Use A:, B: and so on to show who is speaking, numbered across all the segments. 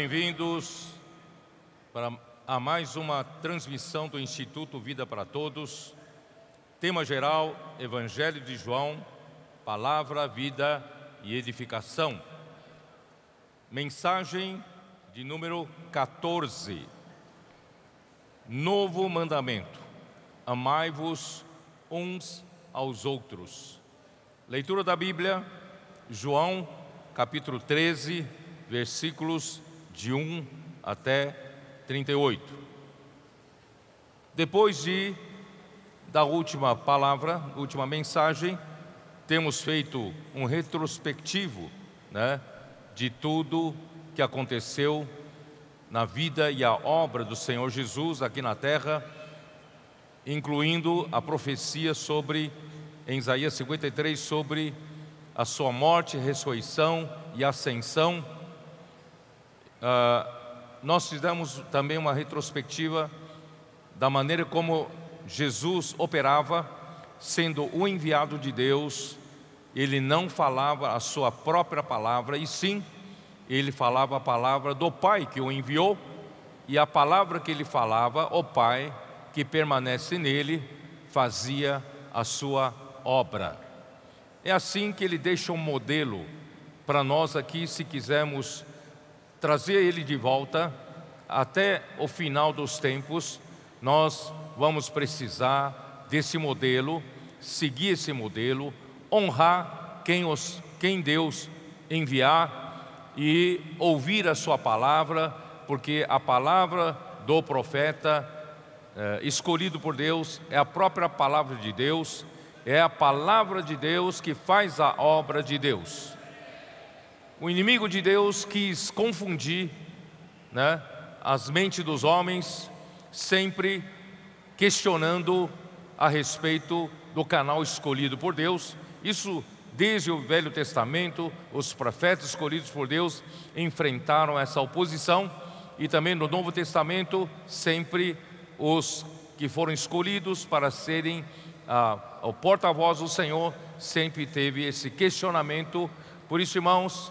A: bem-vindos para a mais uma transmissão do Instituto Vida para Todos. Tema geral: Evangelho de João, Palavra, Vida e Edificação. Mensagem de número 14. Novo mandamento: Amai-vos uns aos outros. Leitura da Bíblia, João, capítulo 13, versículos de 1 até 38. Depois de da última palavra, última mensagem, temos feito um retrospectivo, né, de tudo que aconteceu na vida e a obra do Senhor Jesus aqui na terra, incluindo a profecia sobre em Isaías 53 sobre a sua morte, ressurreição e ascensão. Uh, nós fizemos também uma retrospectiva da maneira como Jesus operava, sendo o enviado de Deus, ele não falava a sua própria palavra, e sim, ele falava a palavra do Pai que o enviou, e a palavra que ele falava, o Pai que permanece nele, fazia a sua obra. É assim que ele deixa um modelo para nós aqui, se quisermos trazer ele de volta até o final dos tempos, nós vamos precisar desse modelo, seguir esse modelo, honrar quem, os, quem Deus enviar e ouvir a sua palavra, porque a palavra do profeta eh, escolhido por Deus é a própria palavra de Deus é a palavra de Deus que faz a obra de Deus. O inimigo de Deus quis confundir né, as mentes dos homens, sempre questionando a respeito do canal escolhido por Deus. Isso desde o Velho Testamento, os profetas escolhidos por Deus enfrentaram essa oposição, e também no Novo Testamento, sempre os que foram escolhidos para serem ah, o porta-voz do Senhor sempre teve esse questionamento. Por isso, irmãos,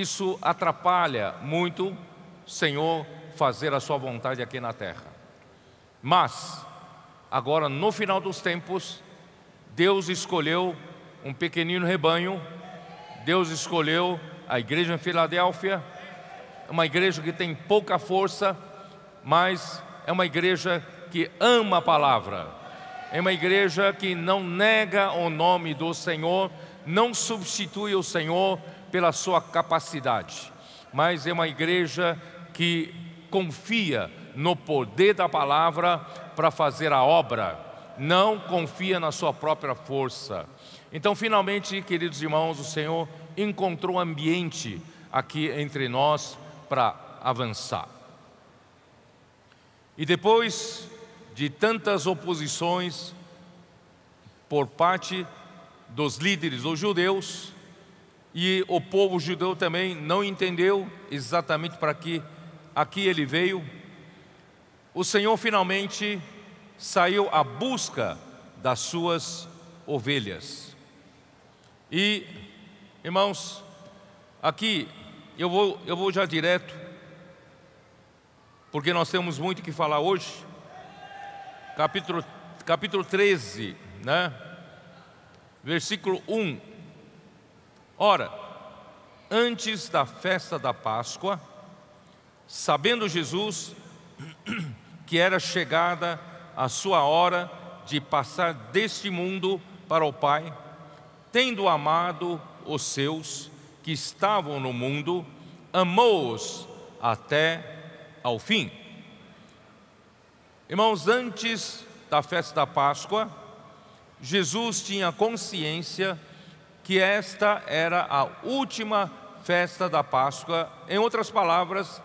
A: isso atrapalha muito Senhor fazer a sua vontade aqui na terra. Mas, agora no final dos tempos, Deus escolheu um pequenino rebanho, Deus escolheu a igreja em Filadélfia, uma igreja que tem pouca força, mas é uma igreja que ama a palavra é uma igreja que não nega o nome do Senhor, não substitui o Senhor pela sua capacidade, mas é uma igreja que confia no poder da palavra para fazer a obra, não confia na sua própria força. Então, finalmente, queridos irmãos, o Senhor encontrou ambiente aqui entre nós para avançar. E depois de tantas oposições por parte dos líderes dos judeus, e o povo judeu também não entendeu exatamente para que aqui ele veio. O Senhor finalmente saiu à busca das suas ovelhas. E, irmãos, aqui eu vou, eu vou já direto, porque nós temos muito que falar hoje capítulo, capítulo 13, né? versículo 1. Ora, antes da festa da Páscoa, sabendo Jesus que era chegada a sua hora de passar deste mundo para o Pai, tendo amado os seus que estavam no mundo, amou-os até ao fim. Irmãos, antes da festa da Páscoa, Jesus tinha consciência que esta era a última festa da Páscoa. Em outras palavras,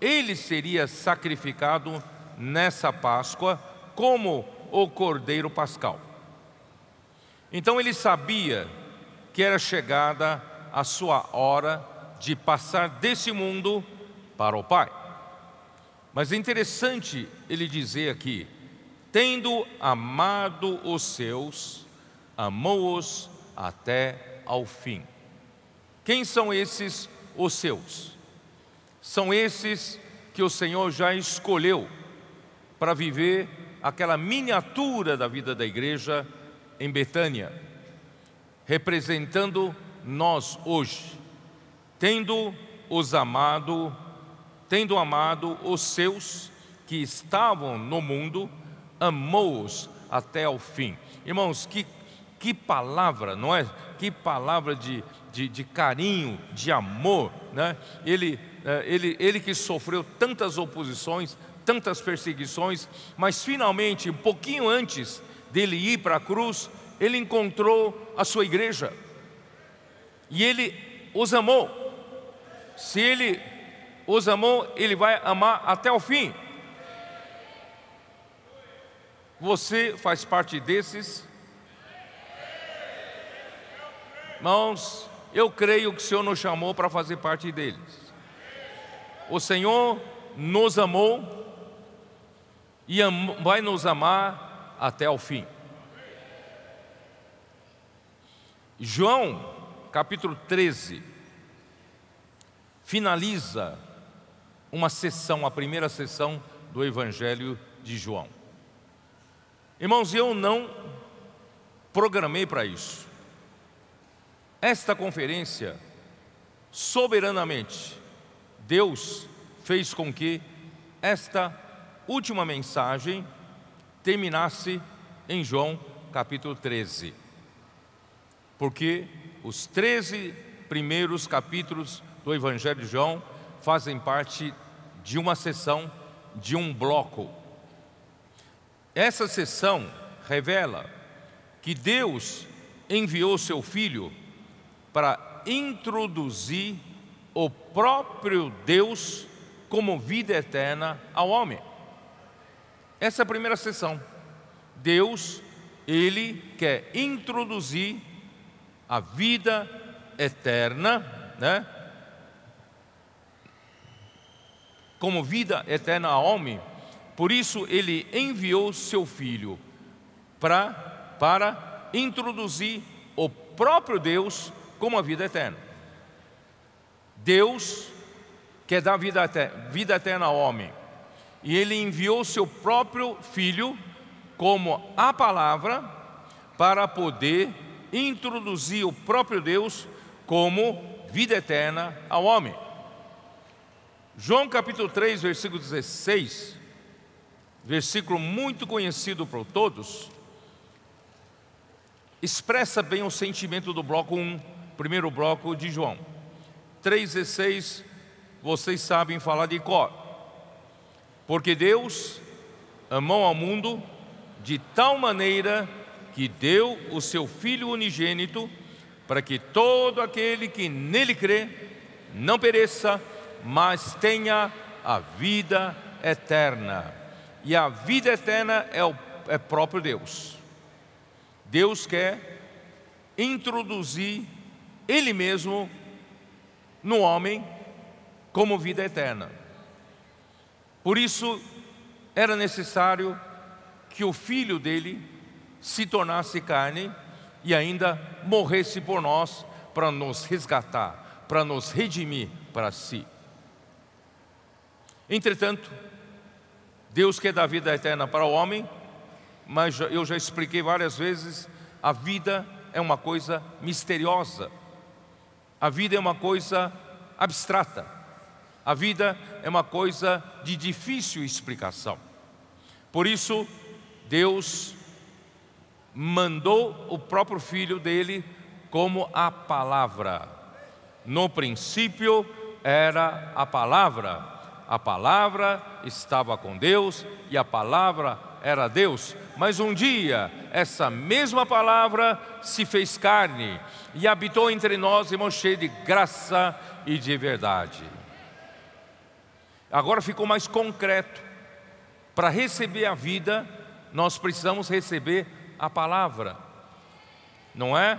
A: ele seria sacrificado nessa Páscoa como o Cordeiro Pascal. Então ele sabia que era chegada a sua hora de passar desse mundo para o Pai. Mas é interessante ele dizer aqui: tendo amado os seus, amou-os até ao fim. Quem são esses os seus? são esses que o Senhor já escolheu para viver aquela miniatura da vida da igreja em Betânia, representando nós hoje, tendo os amado, tendo amado os seus que estavam no mundo, amou-os até ao fim. Irmãos, que, que palavra, não é? Que palavra de, de, de carinho, de amor, né? Ele, eh, ele, ele que sofreu tantas oposições, tantas perseguições, mas finalmente, um pouquinho antes dele ir para a cruz, ele encontrou a sua igreja e ele os amou. Se ele os amou, ele vai amar até o fim. Você faz parte desses? Irmãos, eu creio que o Senhor nos chamou para fazer parte deles. O Senhor nos amou e vai nos amar até o fim. João, capítulo 13, finaliza uma sessão, a primeira sessão do Evangelho de João. Irmãos, eu não programei para isso. Esta conferência, soberanamente, Deus fez com que esta última mensagem terminasse em João capítulo 13. Porque os 13 primeiros capítulos do Evangelho de João fazem parte de uma sessão, de um bloco. Essa sessão revela que Deus enviou seu Filho para introduzir o próprio Deus como vida eterna ao homem. Essa é a primeira sessão. Deus, Ele quer introduzir a vida eterna, né? Como vida eterna ao homem. Por isso, Ele enviou seu Filho pra, para introduzir o próprio Deus como a vida eterna. Deus quer dar vida eterna, vida eterna ao homem e ele enviou seu próprio filho como a palavra para poder introduzir o próprio Deus como vida eterna ao homem. João capítulo 3, versículo 16, versículo muito conhecido por todos, expressa bem o sentimento do bloco 1, primeiro bloco de João. 3,16, vocês sabem falar de cor. Porque Deus amou ao mundo de tal maneira que deu o seu Filho unigênito, para que todo aquele que nele crê não pereça, mas tenha a vida eterna. E a vida eterna é o é próprio Deus. Deus quer introduzir Ele mesmo no homem como vida eterna. Por isso, era necessário que o filho dele se tornasse carne e ainda morresse por nós para nos resgatar, para nos redimir para si. Entretanto, Deus quer dar vida eterna para o homem, mas eu já expliquei várias vezes, a vida é uma coisa misteriosa. A vida é uma coisa abstrata. A vida é uma coisa de difícil explicação. Por isso, Deus mandou o próprio filho dele como a palavra. No princípio era a palavra. A palavra estava com Deus e a palavra era Deus. Mas um dia, essa mesma palavra se fez carne e habitou entre nós, irmãos, cheio de graça e de verdade. Agora ficou mais concreto. Para receber a vida, nós precisamos receber a palavra, não é?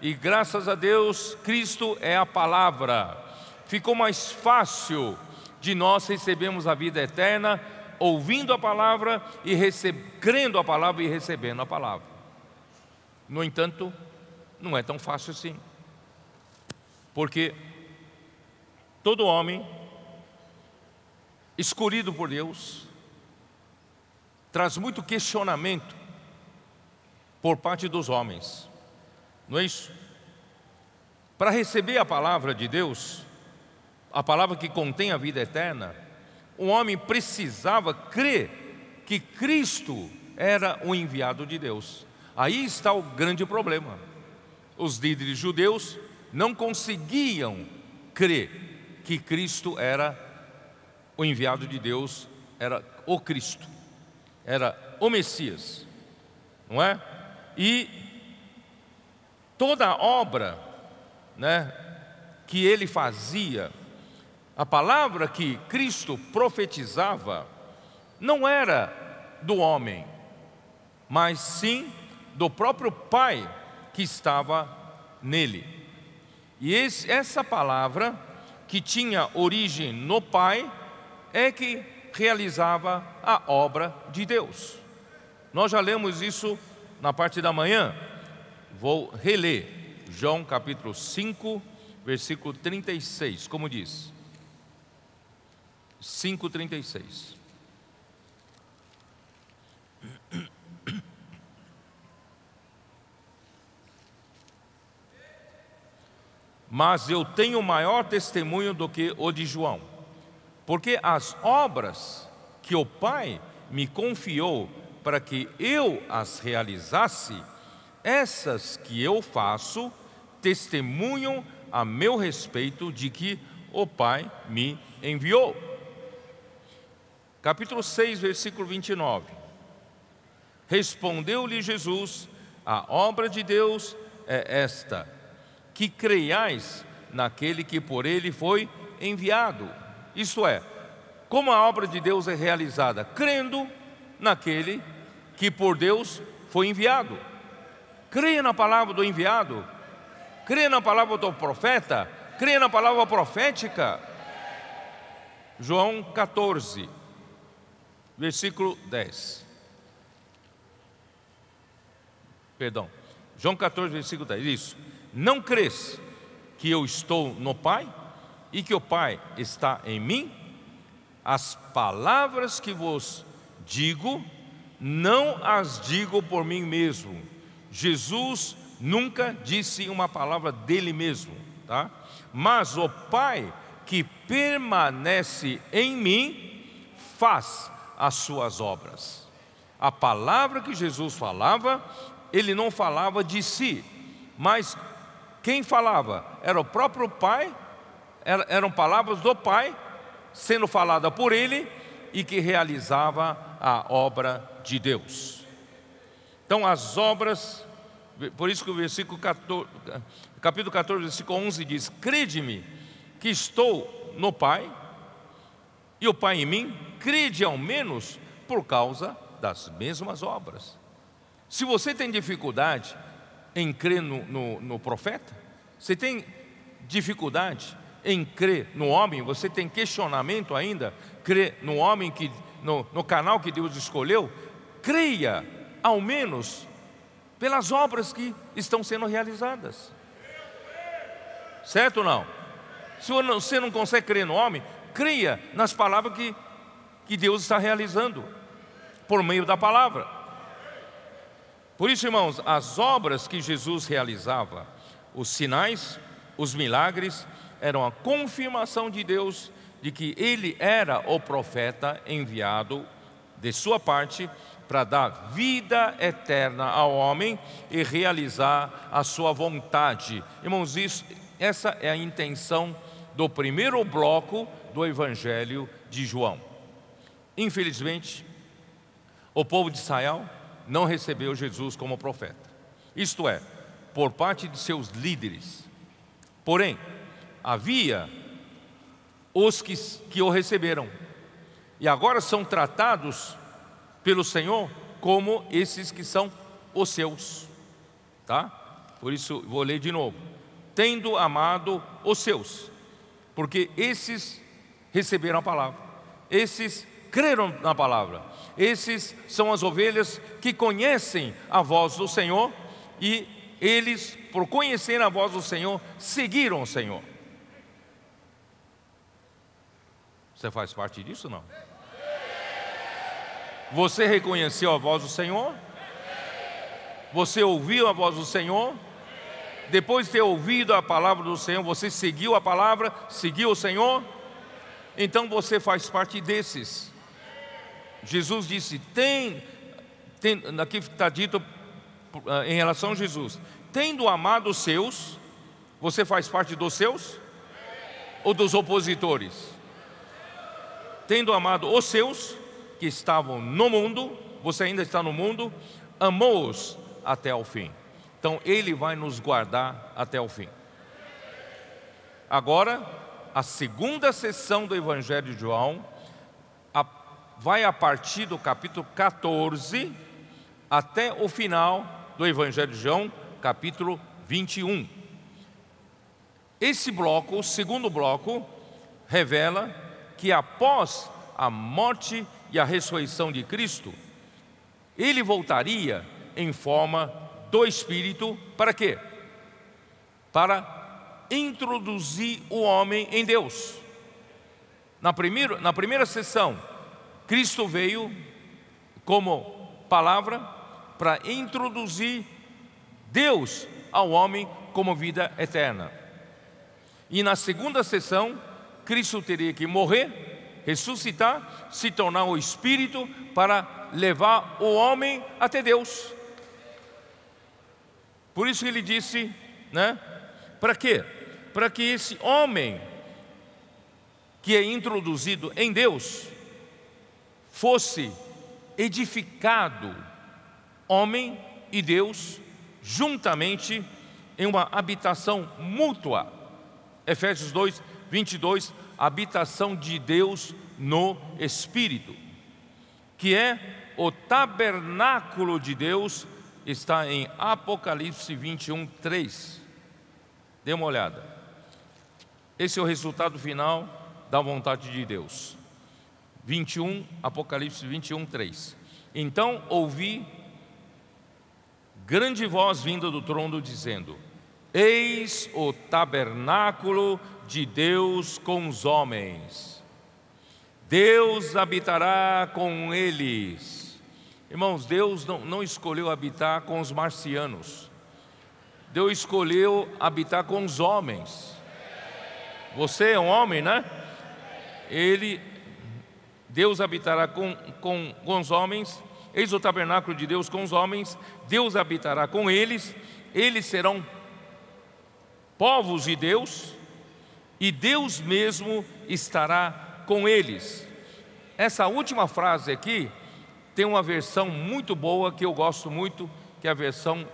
A: E graças a Deus, Cristo é a palavra. Ficou mais fácil de nós recebermos a vida eterna ouvindo a palavra e crendo a palavra e recebendo a palavra. No entanto, não é tão fácil assim. Porque todo homem escolhido por Deus, traz muito questionamento por parte dos homens, não é isso? Para receber a palavra de Deus, a palavra que contém a vida eterna, o homem precisava crer que Cristo era o enviado de Deus. Aí está o grande problema. Os líderes judeus não conseguiam crer que Cristo era o enviado de Deus, era o Cristo, era o Messias, não é? E toda a obra, né, que ele fazia, a palavra que Cristo profetizava, não era do homem, mas sim do próprio Pai que estava nele. E esse, essa palavra, que tinha origem no Pai, é que realizava a obra de Deus. Nós já lemos isso na parte da manhã. Vou reler João capítulo 5, versículo 36, como diz. 5,36. Mas eu tenho maior testemunho do que o de João, porque as obras que o Pai me confiou para que eu as realizasse, essas que eu faço, testemunham a meu respeito de que o Pai me enviou capítulo 6, versículo 29. Respondeu-lhe Jesus: A obra de Deus é esta, que creiais naquele que por ele foi enviado. Isto é, como a obra de Deus é realizada? Crendo naquele que por Deus foi enviado. Creia na palavra do enviado, creia na palavra do profeta, creia na palavra profética. João 14, versículo 10. Perdão. João 14, versículo 10. Isso. Não crês que eu estou no Pai e que o Pai está em mim? As palavras que vos digo, não as digo por mim mesmo. Jesus nunca disse uma palavra dele mesmo, tá? Mas o Pai que permanece em mim faz as suas obras. A palavra que Jesus falava, ele não falava de si, mas quem falava era o próprio Pai, eram palavras do Pai sendo falada por ele e que realizava a obra de Deus. Então, as obras, por isso que o versículo 14, capítulo 14, versículo 11 diz: Crede-me que estou no Pai e o Pai em mim, crede ao menos por causa das mesmas obras. Se você tem dificuldade em crer no, no, no profeta, você tem dificuldade em crer no homem, você tem questionamento ainda, crer no homem que no, no, canal que Deus escolheu, creia ao menos pelas obras que estão sendo realizadas. Certo ou não? Se você não consegue crer no homem, creia nas palavras que, que Deus está realizando, por meio da palavra. Por isso, irmãos, as obras que Jesus realizava, os sinais, os milagres, eram a confirmação de Deus de que ele era o profeta enviado de sua parte para dar vida eterna ao homem e realizar a sua vontade. Irmãos, isso, essa é a intenção do primeiro bloco do Evangelho de João. Infelizmente, o povo de Israel não recebeu Jesus como profeta, isto é, por parte de seus líderes. Porém, havia os que, que o receberam, e agora são tratados pelo Senhor como esses que são os seus, tá? Por isso, vou ler de novo: tendo amado os seus, porque esses receberam a palavra, esses creram na palavra, esses são as ovelhas que conhecem a voz do Senhor e eles, por conhecer a voz do Senhor, seguiram o Senhor. Você faz parte disso não? Você reconheceu a voz do Senhor? Você ouviu a voz do Senhor? Depois de ter ouvido a palavra do Senhor, você seguiu a palavra, seguiu o Senhor? Então você faz parte desses. Jesus disse: tem, tem aqui está dito ah, em relação a Jesus, tendo amado os seus, você faz parte dos seus ou dos opositores? Tendo amado os seus que estavam no mundo, você ainda está no mundo, amou-os até o fim. Então Ele vai nos guardar até o fim. Agora, a segunda sessão do Evangelho de João vai a partir do capítulo 14 até o final do Evangelho de João, capítulo 21. Esse bloco, o segundo bloco, revela que após a morte e a ressurreição de Cristo, ele voltaria em forma do Espírito para quê? Para introduzir o homem em Deus. Na primeira, na primeira sessão, Cristo veio como palavra para introduzir Deus ao homem como vida eterna. E na segunda sessão, Cristo teria que morrer, ressuscitar, se tornar o Espírito para levar o homem até Deus. Por isso ele disse, né? Para quê? Para que esse homem que é introduzido em Deus fosse edificado, homem e Deus, juntamente em uma habitação mútua. Efésios 2, 22, habitação de Deus no Espírito, que é o tabernáculo de Deus está em Apocalipse 21, 3. Dê uma olhada. Esse é o resultado final da vontade de Deus. 21, Apocalipse 21, 3. Então ouvi grande voz vinda do trono dizendo: Eis o tabernáculo de Deus com os homens. Deus habitará com eles Irmãos, Deus não, não escolheu habitar com os marcianos, Deus escolheu habitar com os homens. Você é um homem, né? Ele, Deus habitará com, com, com os homens, eis o tabernáculo de Deus com os homens, Deus habitará com eles, eles serão povos de Deus, e Deus mesmo estará com eles. Essa última frase aqui tem uma versão muito boa que eu gosto muito, que é a versão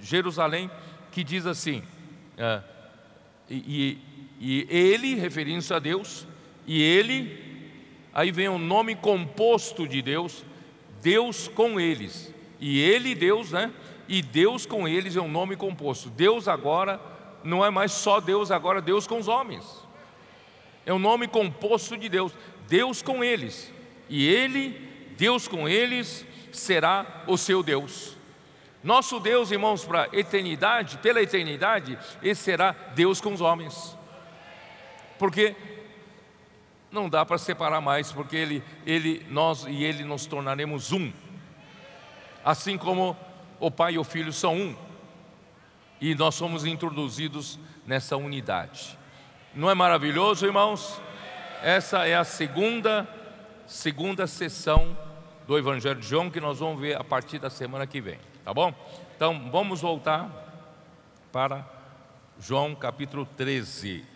A: Jerusalém, que diz assim: é, e, e, ele, referindo-se a Deus, e ele, aí vem o um nome composto de Deus, Deus com eles, e ele, Deus, né? E Deus com eles é um nome composto. Deus agora não é mais só Deus, agora Deus com os homens. É um nome composto de Deus, Deus com eles, e ele Deus com eles será o seu Deus. Nosso Deus, irmãos, para eternidade, pela eternidade, esse será Deus com os homens. Porque não dá para separar mais, porque ele, ele, nós e ele nos tornaremos um. Assim como o Pai e o Filho são um. E nós somos introduzidos nessa unidade. Não é maravilhoso, irmãos? Essa é a segunda segunda sessão do Evangelho de João que nós vamos ver a partir da semana que vem, tá bom? Então vamos voltar para João capítulo 13.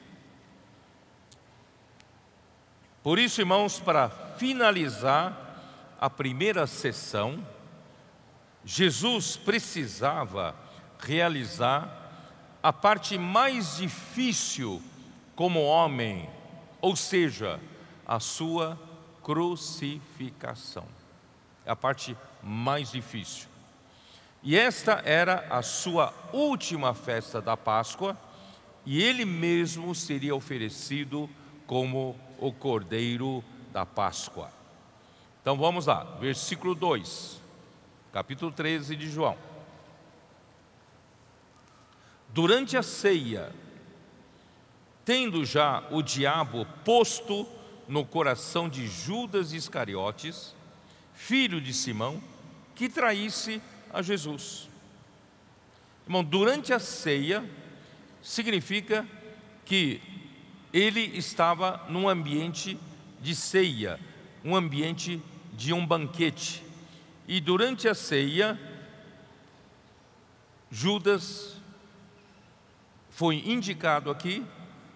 A: Por isso, irmãos, para finalizar a primeira sessão, Jesus precisava realizar a parte mais difícil como homem, ou seja, a sua crucificação. É a parte mais difícil. E esta era a sua última festa da Páscoa, e ele mesmo seria oferecido como o cordeiro da Páscoa. Então vamos lá, versículo 2, capítulo 13 de João. Durante a ceia, tendo já o diabo posto no coração de Judas Iscariotes, filho de Simão, que traísse a Jesus. Irmão, durante a ceia, significa que ele estava num ambiente de ceia, um ambiente de um banquete. E durante a ceia, Judas foi indicado aqui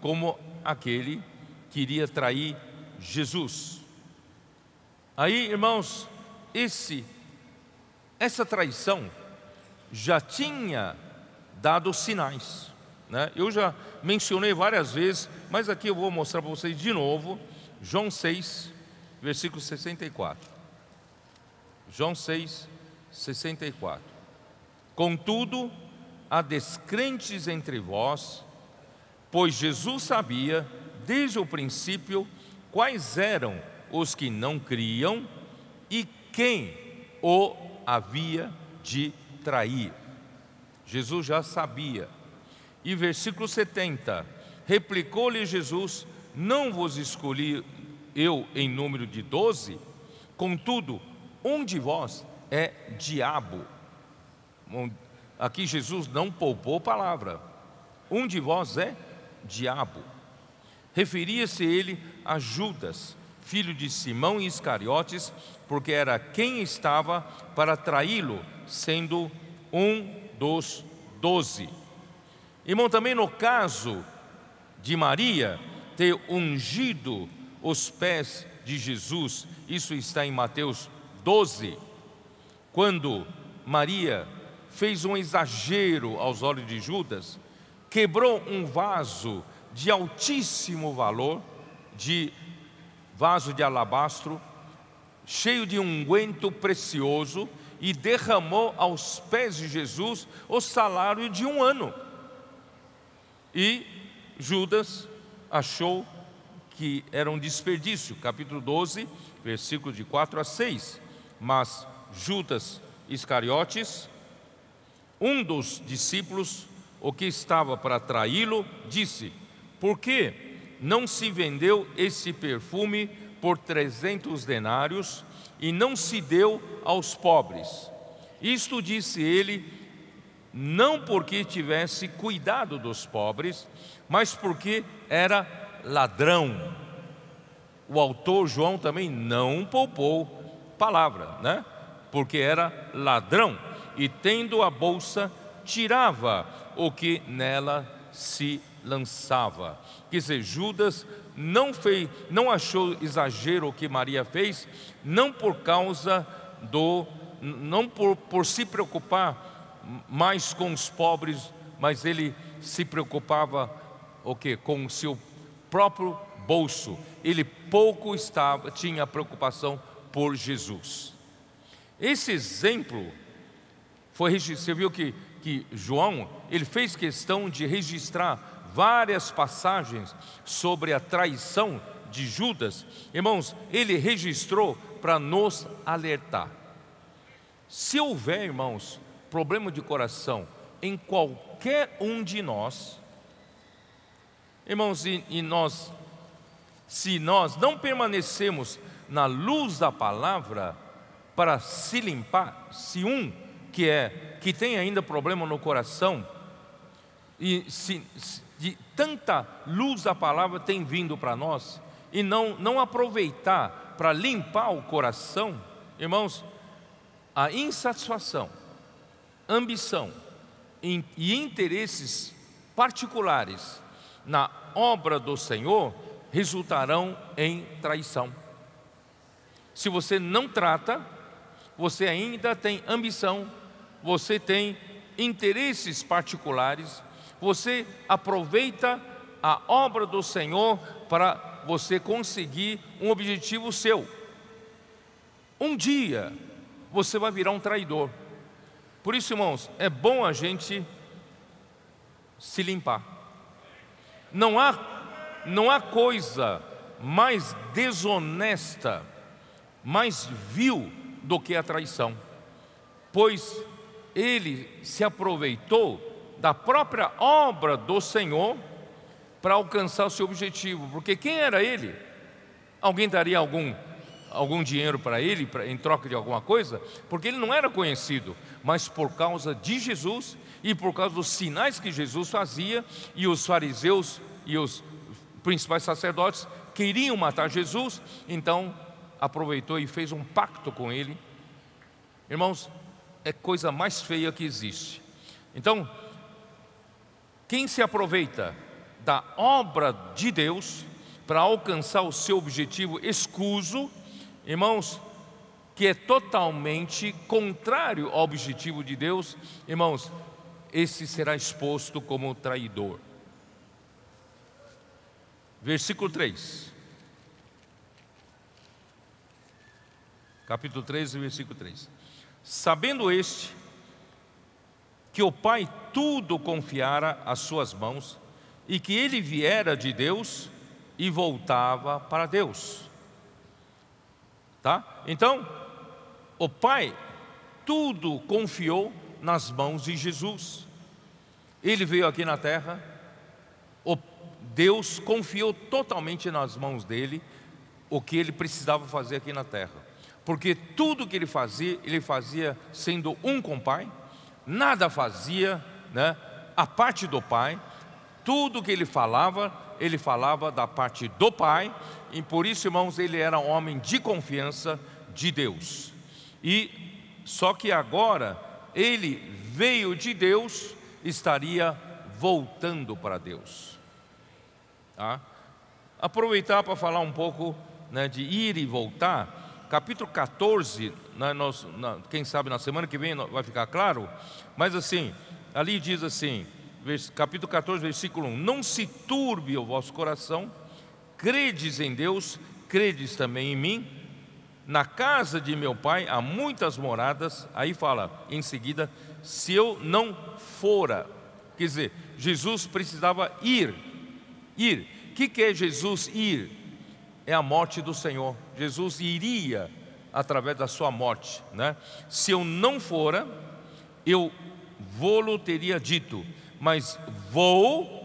A: como aquele que iria trair Jesus. Aí, irmãos, esse essa traição já tinha dado sinais. Né? Eu já mencionei várias vezes, mas aqui eu vou mostrar para vocês de novo, João 6, versículo 64. João 6, 64. Contudo, há descrentes entre vós, pois Jesus sabia, desde o princípio, quais eram os que não criam e quem o havia de trair. Jesus já sabia. E versículo 70: Replicou-lhe Jesus: Não vos escolhi eu em número de doze? Contudo, um de vós é diabo. Aqui Jesus não poupou palavra. Um de vós é diabo. Referia-se ele a Judas, filho de Simão e Iscariotes, porque era quem estava para traí-lo, sendo um dos doze. Irmão, também no caso de Maria ter ungido os pés de Jesus, isso está em Mateus 12, quando Maria fez um exagero aos olhos de Judas, quebrou um vaso de altíssimo valor, de vaso de alabastro, cheio de unguento precioso, e derramou aos pés de Jesus o salário de um ano. E Judas achou que era um desperdício, capítulo 12, versículo de 4 a 6. Mas Judas Iscariotes, um dos discípulos, o que estava para traí-lo, disse: Por que não se vendeu esse perfume por trezentos denários e não se deu aos pobres. Isto disse ele, não porque tivesse cuidado dos pobres, mas porque era ladrão. O autor João também não poupou palavra, né? Porque era ladrão e tendo a bolsa tirava o que nela se lançava. Quer dizer, Judas não fez, não achou exagero o que Maria fez, não por causa do, não por, por se preocupar mais com os pobres, mas ele se preocupava o que com o seu próprio bolso. Ele pouco estava tinha preocupação por Jesus. Esse exemplo foi você viu que que João ele fez questão de registrar várias passagens sobre a traição de Judas, irmãos, ele registrou para nos alertar. Se houver, irmãos, problema de coração em qualquer um de nós, irmãos, e, e nós, se nós não permanecemos na luz da palavra para se limpar, se um que é que tem ainda problema no coração e se, de tanta luz da palavra tem vindo para nós e não, não aproveitar para limpar o coração, irmãos, a insatisfação, ambição e interesses particulares na obra do Senhor resultarão em traição. Se você não trata, você ainda tem ambição, você tem interesses particulares você aproveita a obra do Senhor para você conseguir um objetivo seu. Um dia você vai virar um traidor. Por isso, irmãos, é bom a gente se limpar. Não há, não há coisa mais desonesta, mais vil do que a traição, pois ele se aproveitou da própria obra do Senhor para alcançar o seu objetivo, porque quem era ele? Alguém daria algum, algum dinheiro para ele pra, em troca de alguma coisa? Porque ele não era conhecido, mas por causa de Jesus e por causa dos sinais que Jesus fazia, e os fariseus e os principais sacerdotes queriam matar Jesus, então aproveitou e fez um pacto com ele. Irmãos, é coisa mais feia que existe. Então, quem se aproveita da obra de Deus para alcançar o seu objetivo escuso, irmãos, que é totalmente contrário ao objetivo de Deus, irmãos, esse será exposto como traidor. Versículo 3. Capítulo 13, versículo 3. Sabendo este que o Pai tudo confiara às suas mãos e que ele viera de Deus e voltava para Deus. Tá? Então, o Pai tudo confiou nas mãos de Jesus. Ele veio aqui na terra, Deus confiou totalmente nas mãos dele o que ele precisava fazer aqui na terra. Porque tudo que ele fazia, ele fazia sendo um com o Pai, nada fazia né, a parte do Pai, tudo que ele falava, ele falava da parte do Pai, e por isso, irmãos, ele era um homem de confiança de Deus. E só que agora ele veio de Deus, estaria voltando para Deus. Tá? Aproveitar para falar um pouco né, de ir e voltar, capítulo 14, né, nós, na, quem sabe na semana que vem vai ficar claro, mas assim, ali diz assim, capítulo 14, versículo 1: Não se turbe o vosso coração, credes em Deus, credes também em mim. Na casa de meu pai há muitas moradas. Aí fala em seguida: se eu não fora, quer dizer, Jesus precisava ir. Ir. O que, que é Jesus ir? É a morte do Senhor. Jesus iria através da sua morte, né? Se eu não fora, eu vou-lo teria dito, mas vou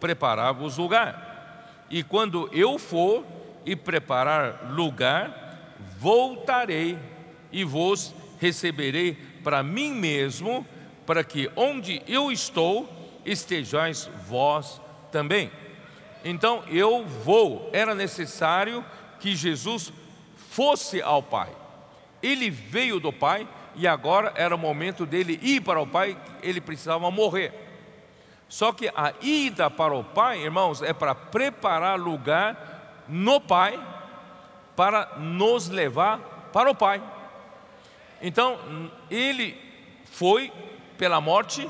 A: preparar-vos lugar. E quando eu for e preparar lugar, voltarei e vos receberei para mim mesmo, para que onde eu estou estejais vós também. Então eu vou, era necessário que Jesus fosse ao Pai. Ele veio do Pai e agora era o momento dele ir para o Pai, ele precisava morrer. Só que a ida para o Pai, irmãos, é para preparar lugar no Pai, para nos levar para o Pai. Então, ele foi pela morte,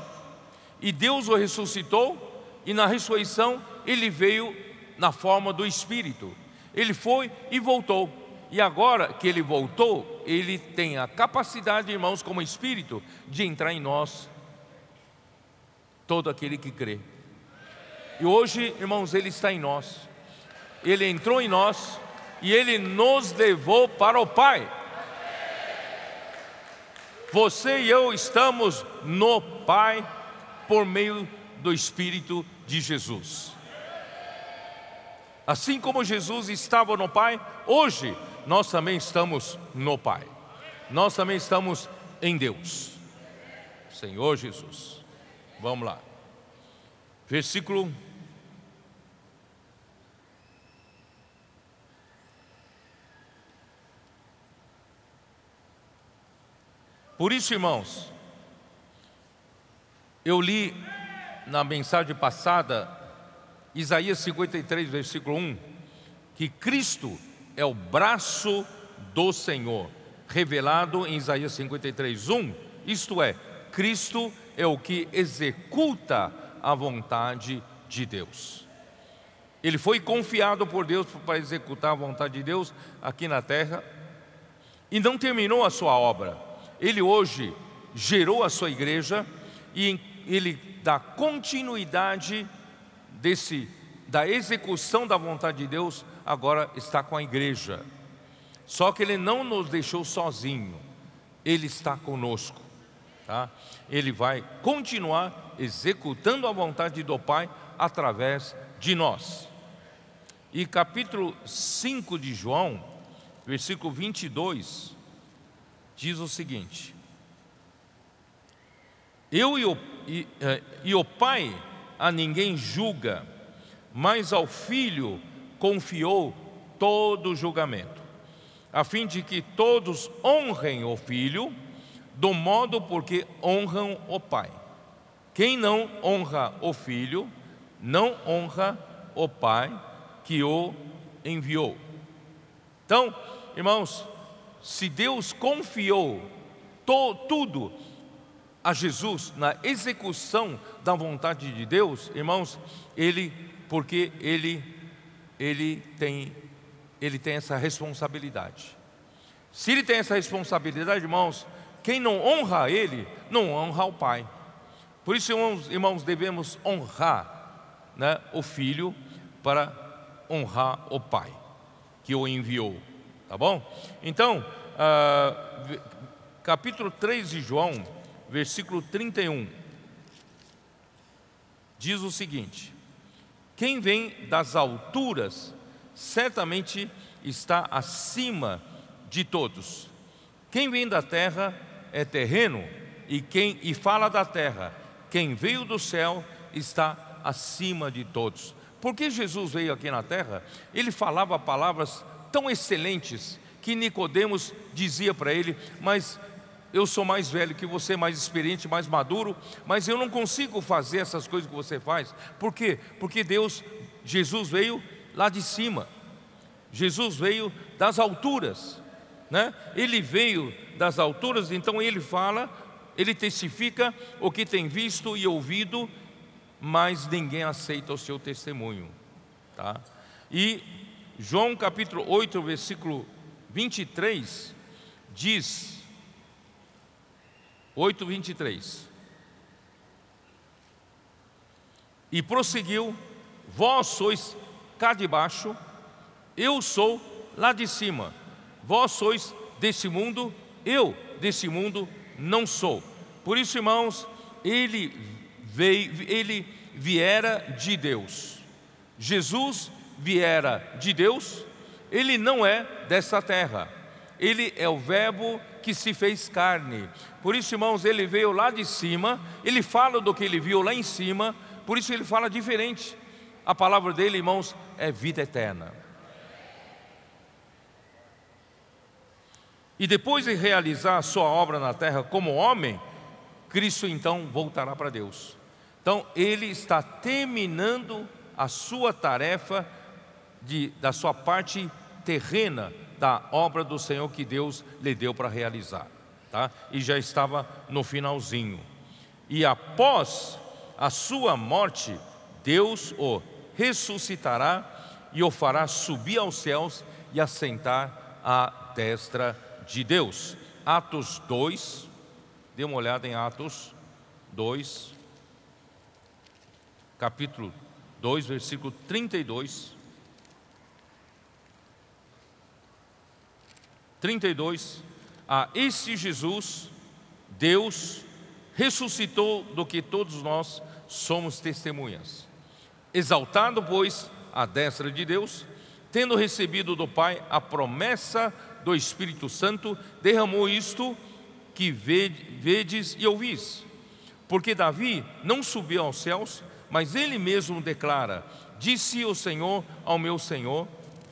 A: e Deus o ressuscitou, e na ressurreição ele veio na forma do Espírito. Ele foi e voltou. E agora que ele voltou, ele tem a capacidade, irmãos, como Espírito, de entrar em nós todo aquele que crê. E hoje, irmãos, Ele está em nós, Ele entrou em nós e Ele nos levou para o Pai. Você e eu estamos no Pai por meio do Espírito de Jesus. Assim como Jesus estava no Pai, hoje nós também estamos no Pai. Nós também estamos em Deus. Senhor Jesus. Vamos lá. Versículo Por isso, irmãos, eu li na mensagem passada, Isaías 53, versículo 1, que Cristo é o braço do Senhor, revelado em Isaías 53, 1, isto é, Cristo é o que executa a vontade de Deus. Ele foi confiado por Deus para executar a vontade de Deus aqui na terra e não terminou a sua obra. Ele hoje gerou a sua igreja e ele dá continuidade desse da execução da vontade de Deus, agora está com a igreja. Só que ele não nos deixou sozinho. Ele está conosco tá? ele vai continuar executando a vontade do Pai através de nós. E capítulo 5 de João, versículo 22, diz o seguinte: Eu e o, e, eh, e o Pai a ninguém julga, mas ao Filho confiou todo o julgamento, a fim de que todos honrem o Filho, do modo porque honram o Pai. Quem não honra o Filho, não honra o Pai que o enviou. Então, irmãos, se Deus confiou to, tudo a Jesus na execução da vontade de Deus, irmãos, ele porque ele ele tem ele tem essa responsabilidade. Se ele tem essa responsabilidade, irmãos, quem não honra ele, não honra o Pai. Por isso, irmãos, devemos honrar né, o Filho para honrar o Pai que o enviou. Tá bom? Então, uh, capítulo 3 de João, versículo 31, diz o seguinte: Quem vem das alturas certamente está acima de todos. Quem vem da terra é terreno e quem e fala da terra, quem veio do céu está acima de todos. Porque Jesus veio aqui na terra, ele falava palavras tão excelentes que Nicodemos dizia para ele: "Mas eu sou mais velho que você, mais experiente, mais maduro, mas eu não consigo fazer essas coisas que você faz. Por quê? Porque Deus, Jesus veio lá de cima. Jesus veio das alturas, né? Ele veio das alturas, então ele fala, ele testifica o que tem visto e ouvido, mas ninguém aceita o seu testemunho, tá? E João capítulo 8, versículo 23 diz 8, 23 E prosseguiu: Vós sois cá de baixo, eu sou lá de cima. Vós sois desse mundo, eu desse mundo não sou. Por isso, irmãos, ele veio, ele viera de Deus. Jesus viera de Deus, ele não é dessa terra. Ele é o verbo que se fez carne. Por isso, irmãos, ele veio lá de cima, ele fala do que ele viu lá em cima, por isso ele fala diferente. A palavra dele, irmãos, é vida eterna. E depois de realizar a sua obra na terra como homem, Cristo então voltará para Deus. Então, ele está terminando a sua tarefa de, da sua parte terrena da obra do Senhor que Deus lhe deu para realizar. Tá? E já estava no finalzinho. E após a sua morte, Deus o ressuscitará e o fará subir aos céus e assentar à destra de Deus. Atos 2, dê uma olhada em Atos 2, capítulo 2, versículo 32. 32, a esse Jesus, Deus ressuscitou do que todos nós somos testemunhas. Exaltado, pois, a destra de Deus, tendo recebido do Pai a promessa do Espírito Santo, derramou isto que vedes e ouvis. Porque Davi não subiu aos céus, mas ele mesmo declara: Disse o Senhor ao meu Senhor: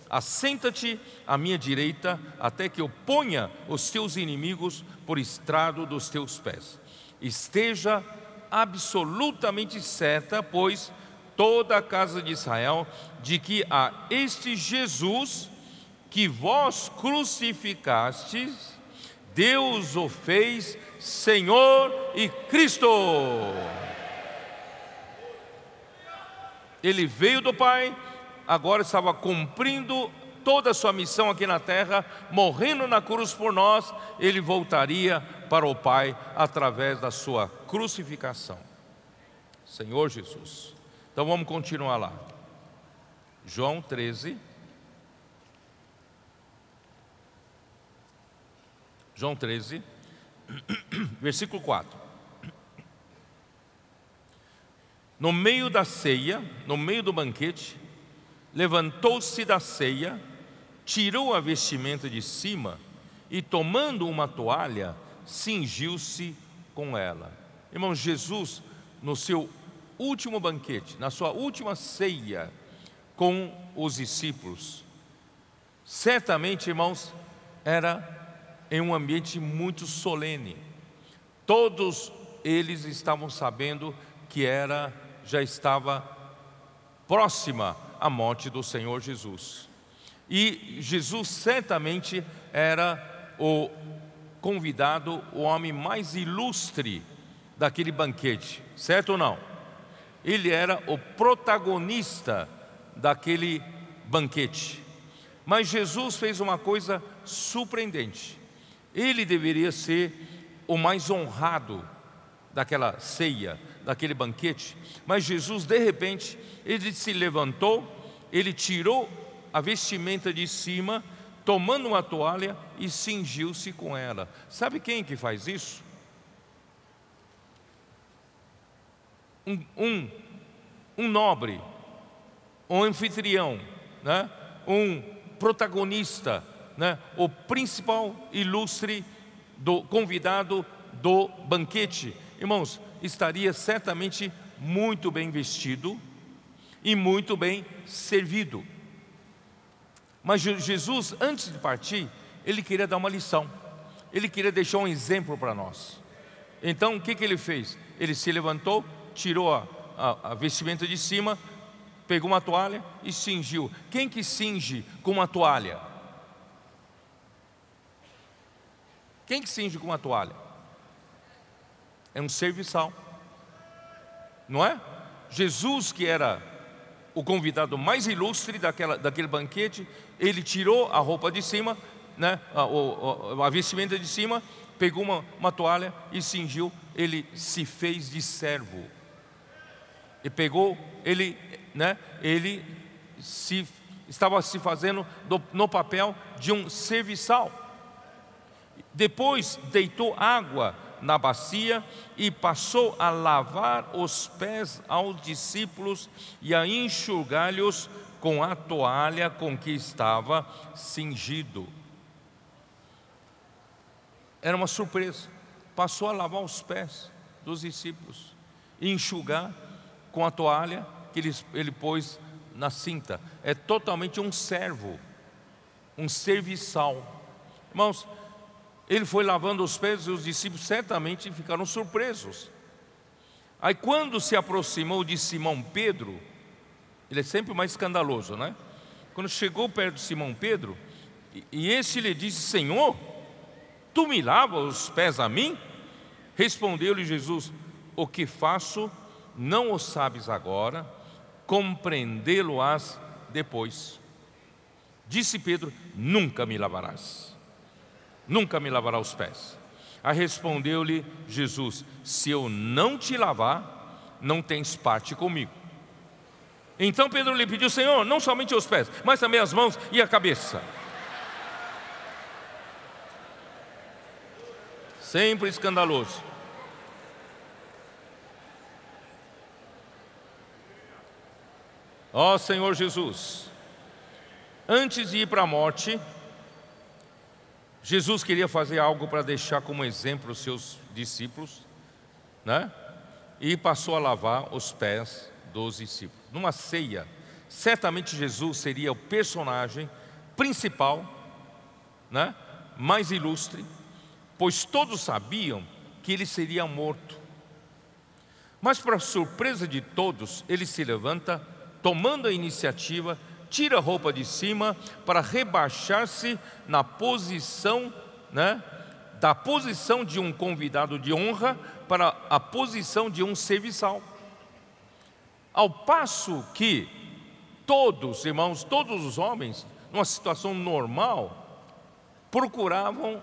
A: Assenta-te à minha direita, até que eu ponha os teus inimigos por estrado dos teus pés. Esteja absolutamente certa, pois, toda a casa de Israel, de que a este Jesus que vós crucificastes, Deus o fez Senhor e Cristo. Ele veio do Pai, agora estava cumprindo toda a sua missão aqui na terra, morrendo na cruz por nós, ele voltaria para o Pai através da sua crucificação. Senhor Jesus. Então vamos continuar lá. João 13. João 13, versículo 4. No meio da ceia, no meio do banquete, levantou-se da ceia, tirou a vestimenta de cima e, tomando uma toalha, cingiu-se com ela. Irmão, Jesus, no seu último banquete, na sua última ceia com os discípulos, certamente, irmãos, era em um ambiente muito solene. Todos eles estavam sabendo que era já estava próxima a morte do Senhor Jesus. E Jesus certamente era o convidado, o homem mais ilustre daquele banquete, certo ou não? Ele era o protagonista daquele banquete. Mas Jesus fez uma coisa surpreendente. Ele deveria ser o mais honrado daquela ceia, daquele banquete, mas Jesus, de repente, ele se levantou, ele tirou a vestimenta de cima, tomando uma toalha e cingiu-se com ela. Sabe quem que faz isso? Um, um, um nobre, um anfitrião, né? um protagonista, né? o principal ilustre do convidado do banquete. Irmãos, estaria certamente muito bem vestido e muito bem servido. Mas Jesus, antes de partir, ele queria dar uma lição, ele queria deixar um exemplo para nós. Então, o que, que ele fez? Ele se levantou, tirou a, a, a vestimenta de cima, pegou uma toalha e cingiu. Quem que cinge com uma toalha? Quem que cinge com uma toalha? É um serviçal. Não é? Jesus, que era o convidado mais ilustre daquela, daquele banquete, ele tirou a roupa de cima, né, a, a, a vestimenta de cima, pegou uma, uma toalha e cingiu, ele se fez de servo. E pegou, ele, né, ele se, estava se fazendo do, no papel de um serviçal. Depois deitou água na bacia e passou a lavar os pés aos discípulos e a enxugar-lhes com a toalha com que estava cingido. Era uma surpresa. Passou a lavar os pés dos discípulos e enxugar com a toalha que ele, ele pôs na cinta. É totalmente um servo, um serviçal. Irmãos, ele foi lavando os pés e os discípulos certamente ficaram surpresos. Aí, quando se aproximou de Simão Pedro, ele é sempre mais escandaloso, né? Quando chegou perto de Simão Pedro, e esse lhe disse: Senhor, tu me lavas os pés a mim? Respondeu-lhe Jesus: O que faço não o sabes agora, compreendê-lo-ás depois. Disse Pedro: Nunca me lavarás nunca me lavará os pés. Aí respondeu-lhe Jesus: Se eu não te lavar, não tens parte comigo. Então Pedro lhe pediu: Senhor, não somente os pés, mas também as mãos e a cabeça. Sempre escandaloso. Ó Senhor Jesus, antes de ir para a morte, Jesus queria fazer algo para deixar como exemplo os seus discípulos, né? E passou a lavar os pés dos discípulos. Numa ceia, certamente Jesus seria o personagem principal, né? Mais ilustre, pois todos sabiam que ele seria morto. Mas para surpresa de todos, ele se levanta, tomando a iniciativa tira a roupa de cima para rebaixar-se na posição, né, da posição de um convidado de honra para a posição de um serviçal. Ao passo que todos, irmãos, todos os homens, numa situação normal, procuravam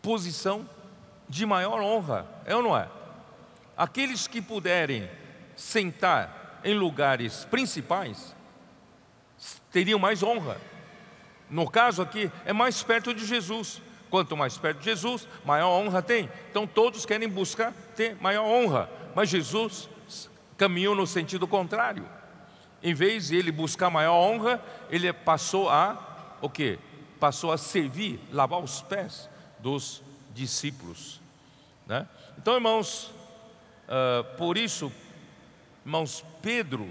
A: posição de maior honra, é ou não é? Aqueles que puderem sentar em lugares principais, teriam mais honra. No caso aqui, é mais perto de Jesus. Quanto mais perto de Jesus, maior honra tem. Então todos querem buscar ter maior honra, mas Jesus caminhou no sentido contrário. Em vez de ele buscar maior honra, ele passou a o quê? Passou a servir, lavar os pés dos discípulos. Né? Então, irmãos, uh, por isso, irmãos, Pedro,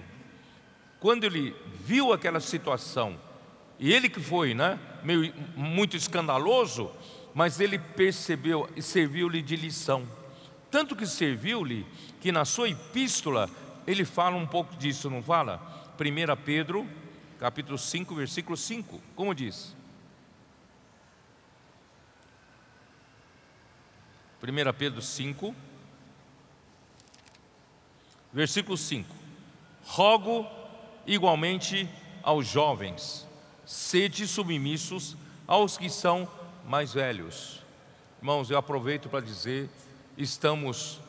A: quando ele viu aquela situação, e ele que foi, né, meio, muito escandaloso, mas ele percebeu e serviu-lhe de lição. Tanto que serviu-lhe que na sua epístola ele fala um pouco disso, não fala? 1 Pedro, capítulo 5, versículo 5, como diz? 1 Pedro 5, versículo 5: Rogo igualmente aos jovens, sede submissos aos que são mais velhos. Irmãos, eu aproveito para dizer, estamos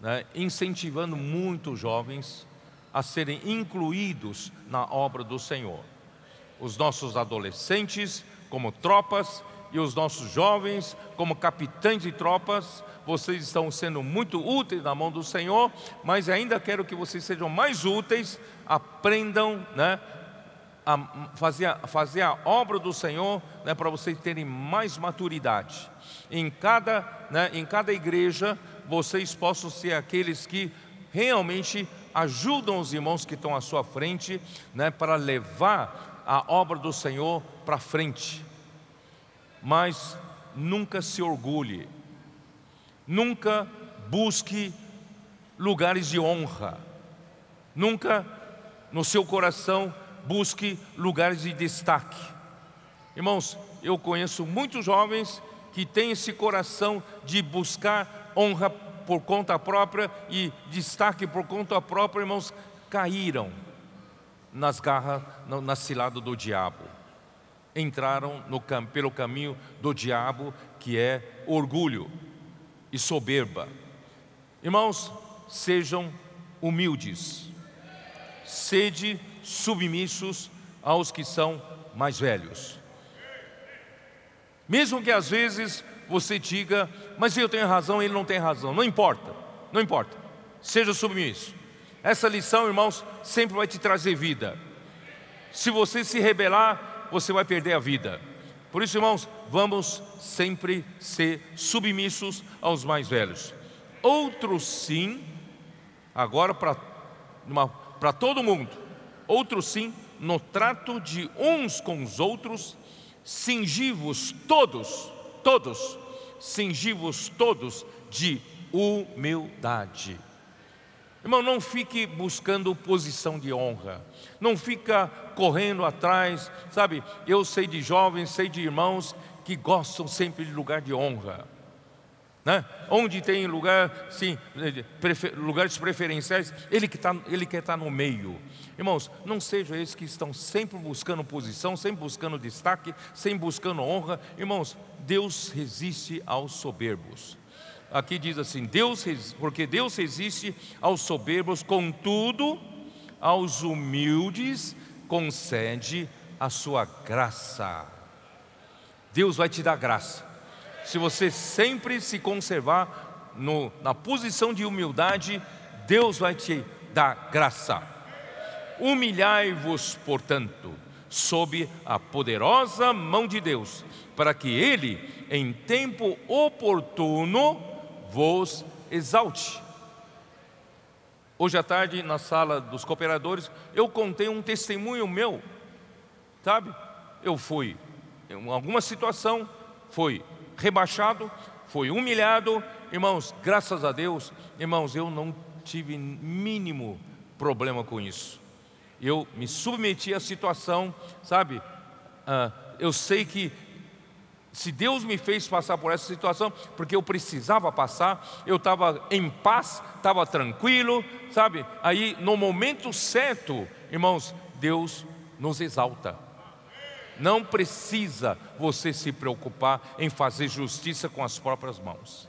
A: né, incentivando muito os jovens a serem incluídos na obra do Senhor. Os nossos adolescentes, como tropas, e os nossos jovens, como capitães de tropas, vocês estão sendo muito úteis na mão do Senhor, mas ainda quero que vocês sejam mais úteis, aprendam né, a fazer, a fazer a obra do Senhor né, para vocês terem mais maturidade. Em cada, né, em cada igreja, vocês possam ser aqueles que realmente ajudam os irmãos que estão à sua frente né, para levar a obra do Senhor para frente. Mas nunca se orgulhe, nunca busque lugares de honra, nunca no seu coração busque lugares de destaque. Irmãos, eu conheço muitos jovens que têm esse coração de buscar honra por conta própria e destaque por conta própria, irmãos, caíram nas garras, na cilada do diabo. Entraram no, pelo caminho do diabo, que é orgulho e soberba. Irmãos, sejam humildes, sede submissos aos que são mais velhos. Mesmo que às vezes você diga, mas eu tenho razão, ele não tem razão, não importa, não importa, seja submisso. Essa lição, irmãos, sempre vai te trazer vida. Se você se rebelar, você vai perder a vida. Por isso, irmãos, vamos sempre ser submissos aos mais velhos. Outros sim, agora para todo mundo, outros sim, no trato de uns com os outros, cingivos todos, todos, cingivos todos de humildade. Irmão, não fique buscando posição de honra, não fica correndo atrás, sabe? Eu sei de jovens, sei de irmãos que gostam sempre de lugar de honra. Né? Onde tem lugar, sim, prefer, lugares preferenciais, ele, que tá, ele quer estar no meio. Irmãos, não sejam esses que estão sempre buscando posição, sempre buscando destaque, sempre buscando honra. Irmãos, Deus resiste aos soberbos. Aqui diz assim: Deus, porque Deus resiste aos soberbos, contudo, aos humildes concede a sua graça. Deus vai te dar graça se você sempre se conservar no, na posição de humildade, Deus vai te dar graça. Humilhai-vos, portanto, sob a poderosa mão de Deus, para que Ele, em tempo oportuno, vos exalte. Hoje à tarde, na sala dos cooperadores, eu contei um testemunho meu, sabe? Eu fui, em alguma situação, foi rebaixado, foi humilhado. Irmãos, graças a Deus, irmãos, eu não tive mínimo problema com isso. Eu me submeti à situação, sabe? Ah, eu sei que se Deus me fez passar por essa situação, porque eu precisava passar, eu estava em paz, estava tranquilo, sabe? Aí, no momento certo, irmãos, Deus nos exalta. Não precisa você se preocupar em fazer justiça com as próprias mãos.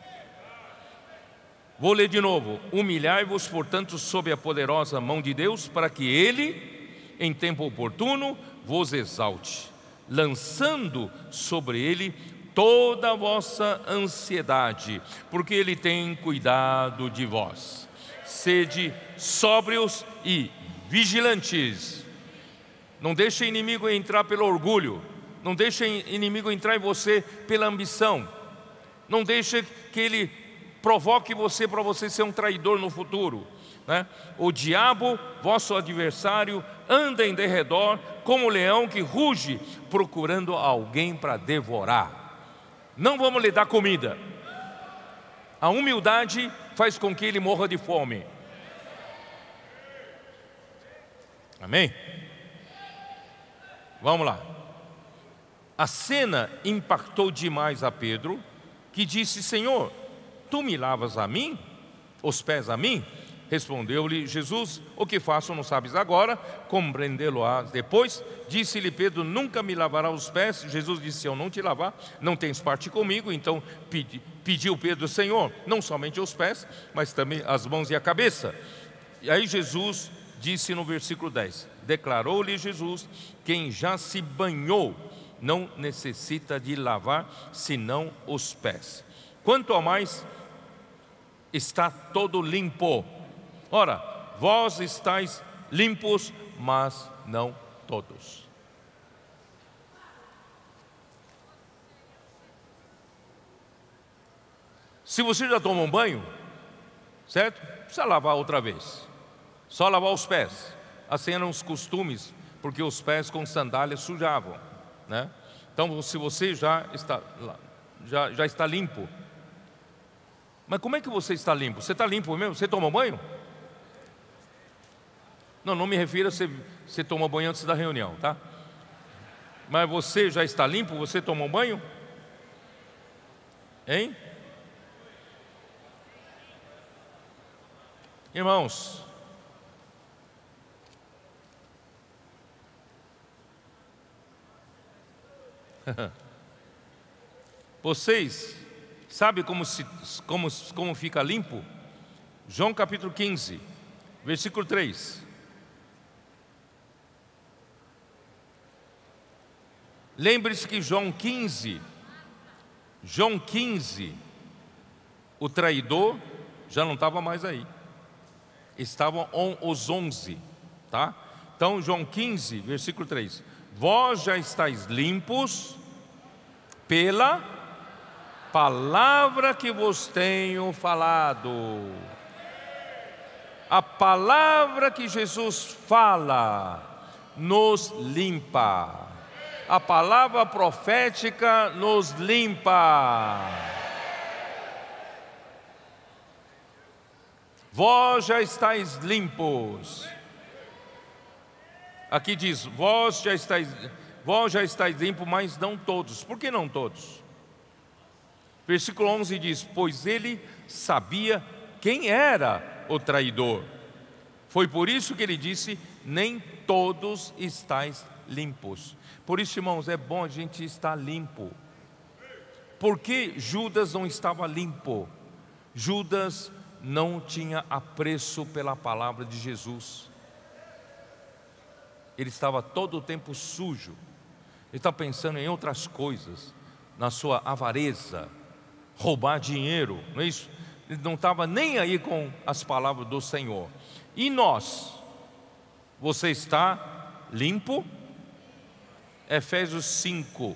A: Vou ler de novo: Humilhai-vos, portanto, sob a poderosa mão de Deus, para que Ele, em tempo oportuno, vos exalte, lançando sobre Ele toda a vossa ansiedade, porque Ele tem cuidado de vós. Sede sóbrios e vigilantes. Não deixe inimigo entrar pelo orgulho. Não deixe inimigo entrar em você pela ambição. Não deixe que ele provoque você para você ser um traidor no futuro. Né? O diabo, vosso adversário, anda em derredor como um leão que ruge, procurando alguém para devorar. Não vamos lhe dar comida. A humildade faz com que ele morra de fome. Amém? Vamos lá. A cena impactou demais a Pedro, que disse: Senhor, tu me lavas a mim, os pés a mim? Respondeu-lhe Jesus: O que faço não sabes agora, compreendê-lo-á depois. Disse-lhe Pedro: Nunca me lavará os pés. Jesus disse: Se eu não te lavar, não tens parte comigo. Então pedi, pediu Pedro: Senhor, não somente os pés, mas também as mãos e a cabeça. E aí Jesus disse no versículo 10: Declarou-lhe Jesus: Quem já se banhou não necessita de lavar senão os pés. Quanto a mais, está todo limpo. Ora, vós estáis limpos, mas não todos. Se você já tomou um banho, certo? Precisa lavar outra vez. Só lavar os pés. Assim eram os costumes, porque os pés com sandálias sujavam. Né? Então, se você já está, já, já está limpo, mas como é que você está limpo? Você está limpo mesmo? Você toma banho? Não, não me refiro a você, você tomar banho antes da reunião, tá? Mas você já está limpo? Você tomou banho? Hein? Irmãos, Vocês sabem como, se, como, como fica limpo? João capítulo 15, versículo 3. Lembre-se que João 15, João 15, o traidor já não estava mais aí. Estavam os onze, tá? Então, João 15, versículo 3. Vós já estáis limpos pela palavra que vos tenho falado. A palavra que Jesus fala nos limpa. A palavra profética nos limpa. Vós já estáis limpos. Aqui diz: Vós já estáis Vós já estáis limpos, mas não todos. Por que não todos? Versículo 11 diz: Pois ele sabia quem era o traidor. Foi por isso que ele disse: Nem todos estáis limpos. Por isso, irmãos, é bom a gente estar limpo. Por que Judas não estava limpo? Judas não tinha apreço pela palavra de Jesus. Ele estava todo o tempo sujo. Ele está pensando em outras coisas, na sua avareza, roubar dinheiro, não é isso? Ele não estava nem aí com as palavras do Senhor. E nós? Você está limpo? Efésios 5.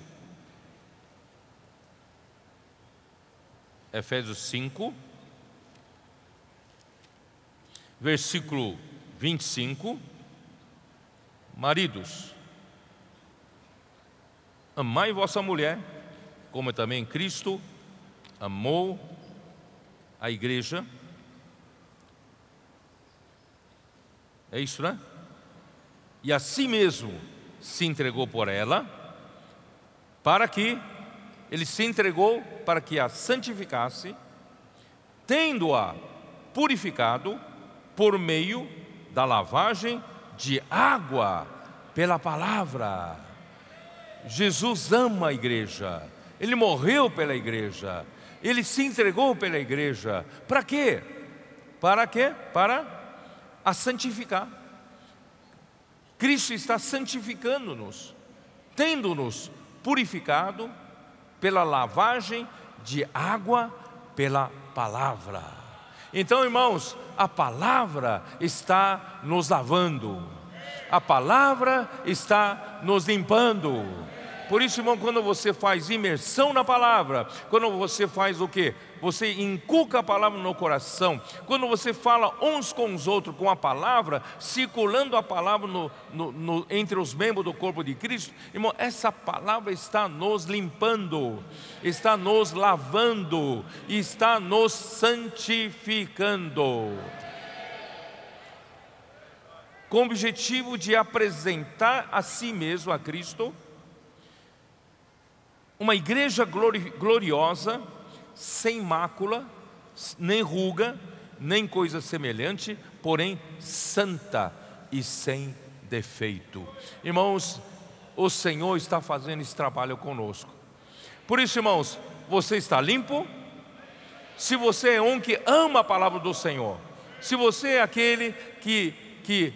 A: Efésios 5, versículo 25. Maridos, Amai vossa mulher, como também Cristo amou a igreja. É isso, né? E assim mesmo se entregou por ela, para que ele se entregou para que a santificasse, tendo-a purificado por meio da lavagem de água pela palavra Jesus ama a igreja, ele morreu pela igreja, ele se entregou pela igreja. Para quê? Para quê? Para a santificar. Cristo está santificando-nos, tendo-nos purificado pela lavagem de água pela palavra. Então, irmãos, a palavra está nos lavando, a palavra está nos limpando. Por isso, irmão, quando você faz imersão na palavra, quando você faz o que? Você inculca a palavra no coração, quando você fala uns com os outros com a palavra, circulando a palavra no, no, no, entre os membros do corpo de Cristo, irmão, essa palavra está nos limpando, está nos lavando, está nos santificando com o objetivo de apresentar a si mesmo a Cristo uma igreja gloriosa, sem mácula, nem ruga, nem coisa semelhante, porém santa e sem defeito. Irmãos, o Senhor está fazendo esse trabalho conosco. Por isso, irmãos, você está limpo. Se você é um que ama a palavra do Senhor, se você é aquele que, que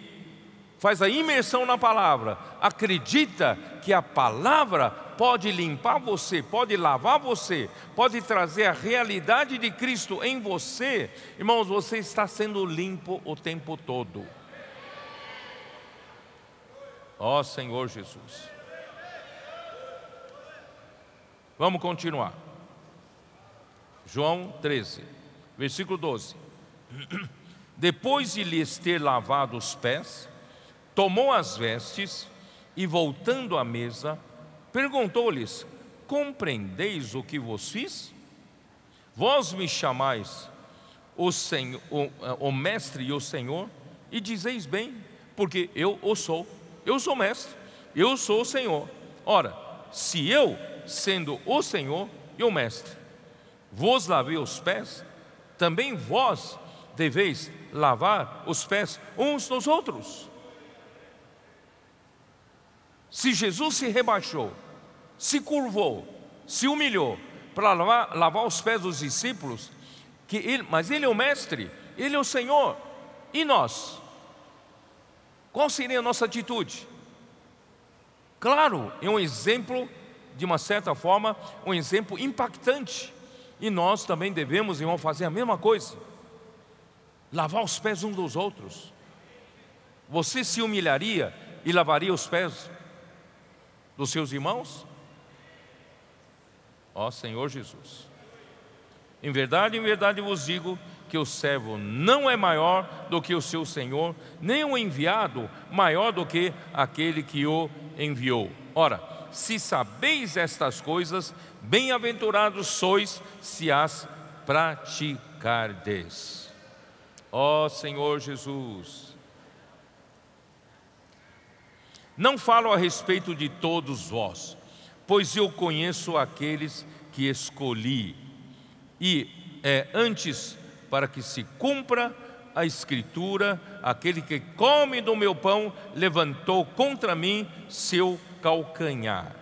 A: faz a imersão na palavra, acredita que a palavra pode limpar você, pode lavar você, pode trazer a realidade de Cristo em você, irmãos, você está sendo limpo o tempo todo. Ó oh, Senhor Jesus. Vamos continuar. João 13, versículo 12. Depois de lhes ter lavado os pés, tomou as vestes e, voltando à mesa, Perguntou-lhes: Compreendeis o que vos fiz? Vós me chamais o, senhor, o, o mestre e o senhor, e dizeis bem, porque eu o sou. Eu sou mestre, eu sou o senhor. Ora, se eu, sendo o senhor e o mestre, vos lavei os pés, também vós deveis lavar os pés uns dos outros. Se Jesus se rebaixou, se curvou, se humilhou para lavar, lavar os pés dos discípulos, que ele, mas ele é o mestre, ele é o Senhor, e nós? Qual seria a nossa atitude? Claro, é um exemplo, de uma certa forma, um exemplo impactante. E nós também devemos, irmão, fazer a mesma coisa. Lavar os pés uns dos outros. Você se humilharia e lavaria os pés dos seus irmãos? Ó Senhor Jesus. Em verdade, em verdade vos digo que o servo não é maior do que o seu senhor, nem o enviado maior do que aquele que o enviou. Ora, se sabeis estas coisas, bem-aventurados sois se as praticardes. Ó Senhor Jesus, não falo a respeito de todos vós, pois eu conheço aqueles que escolhi. E é antes para que se cumpra a escritura, aquele que come do meu pão levantou contra mim seu calcanhar.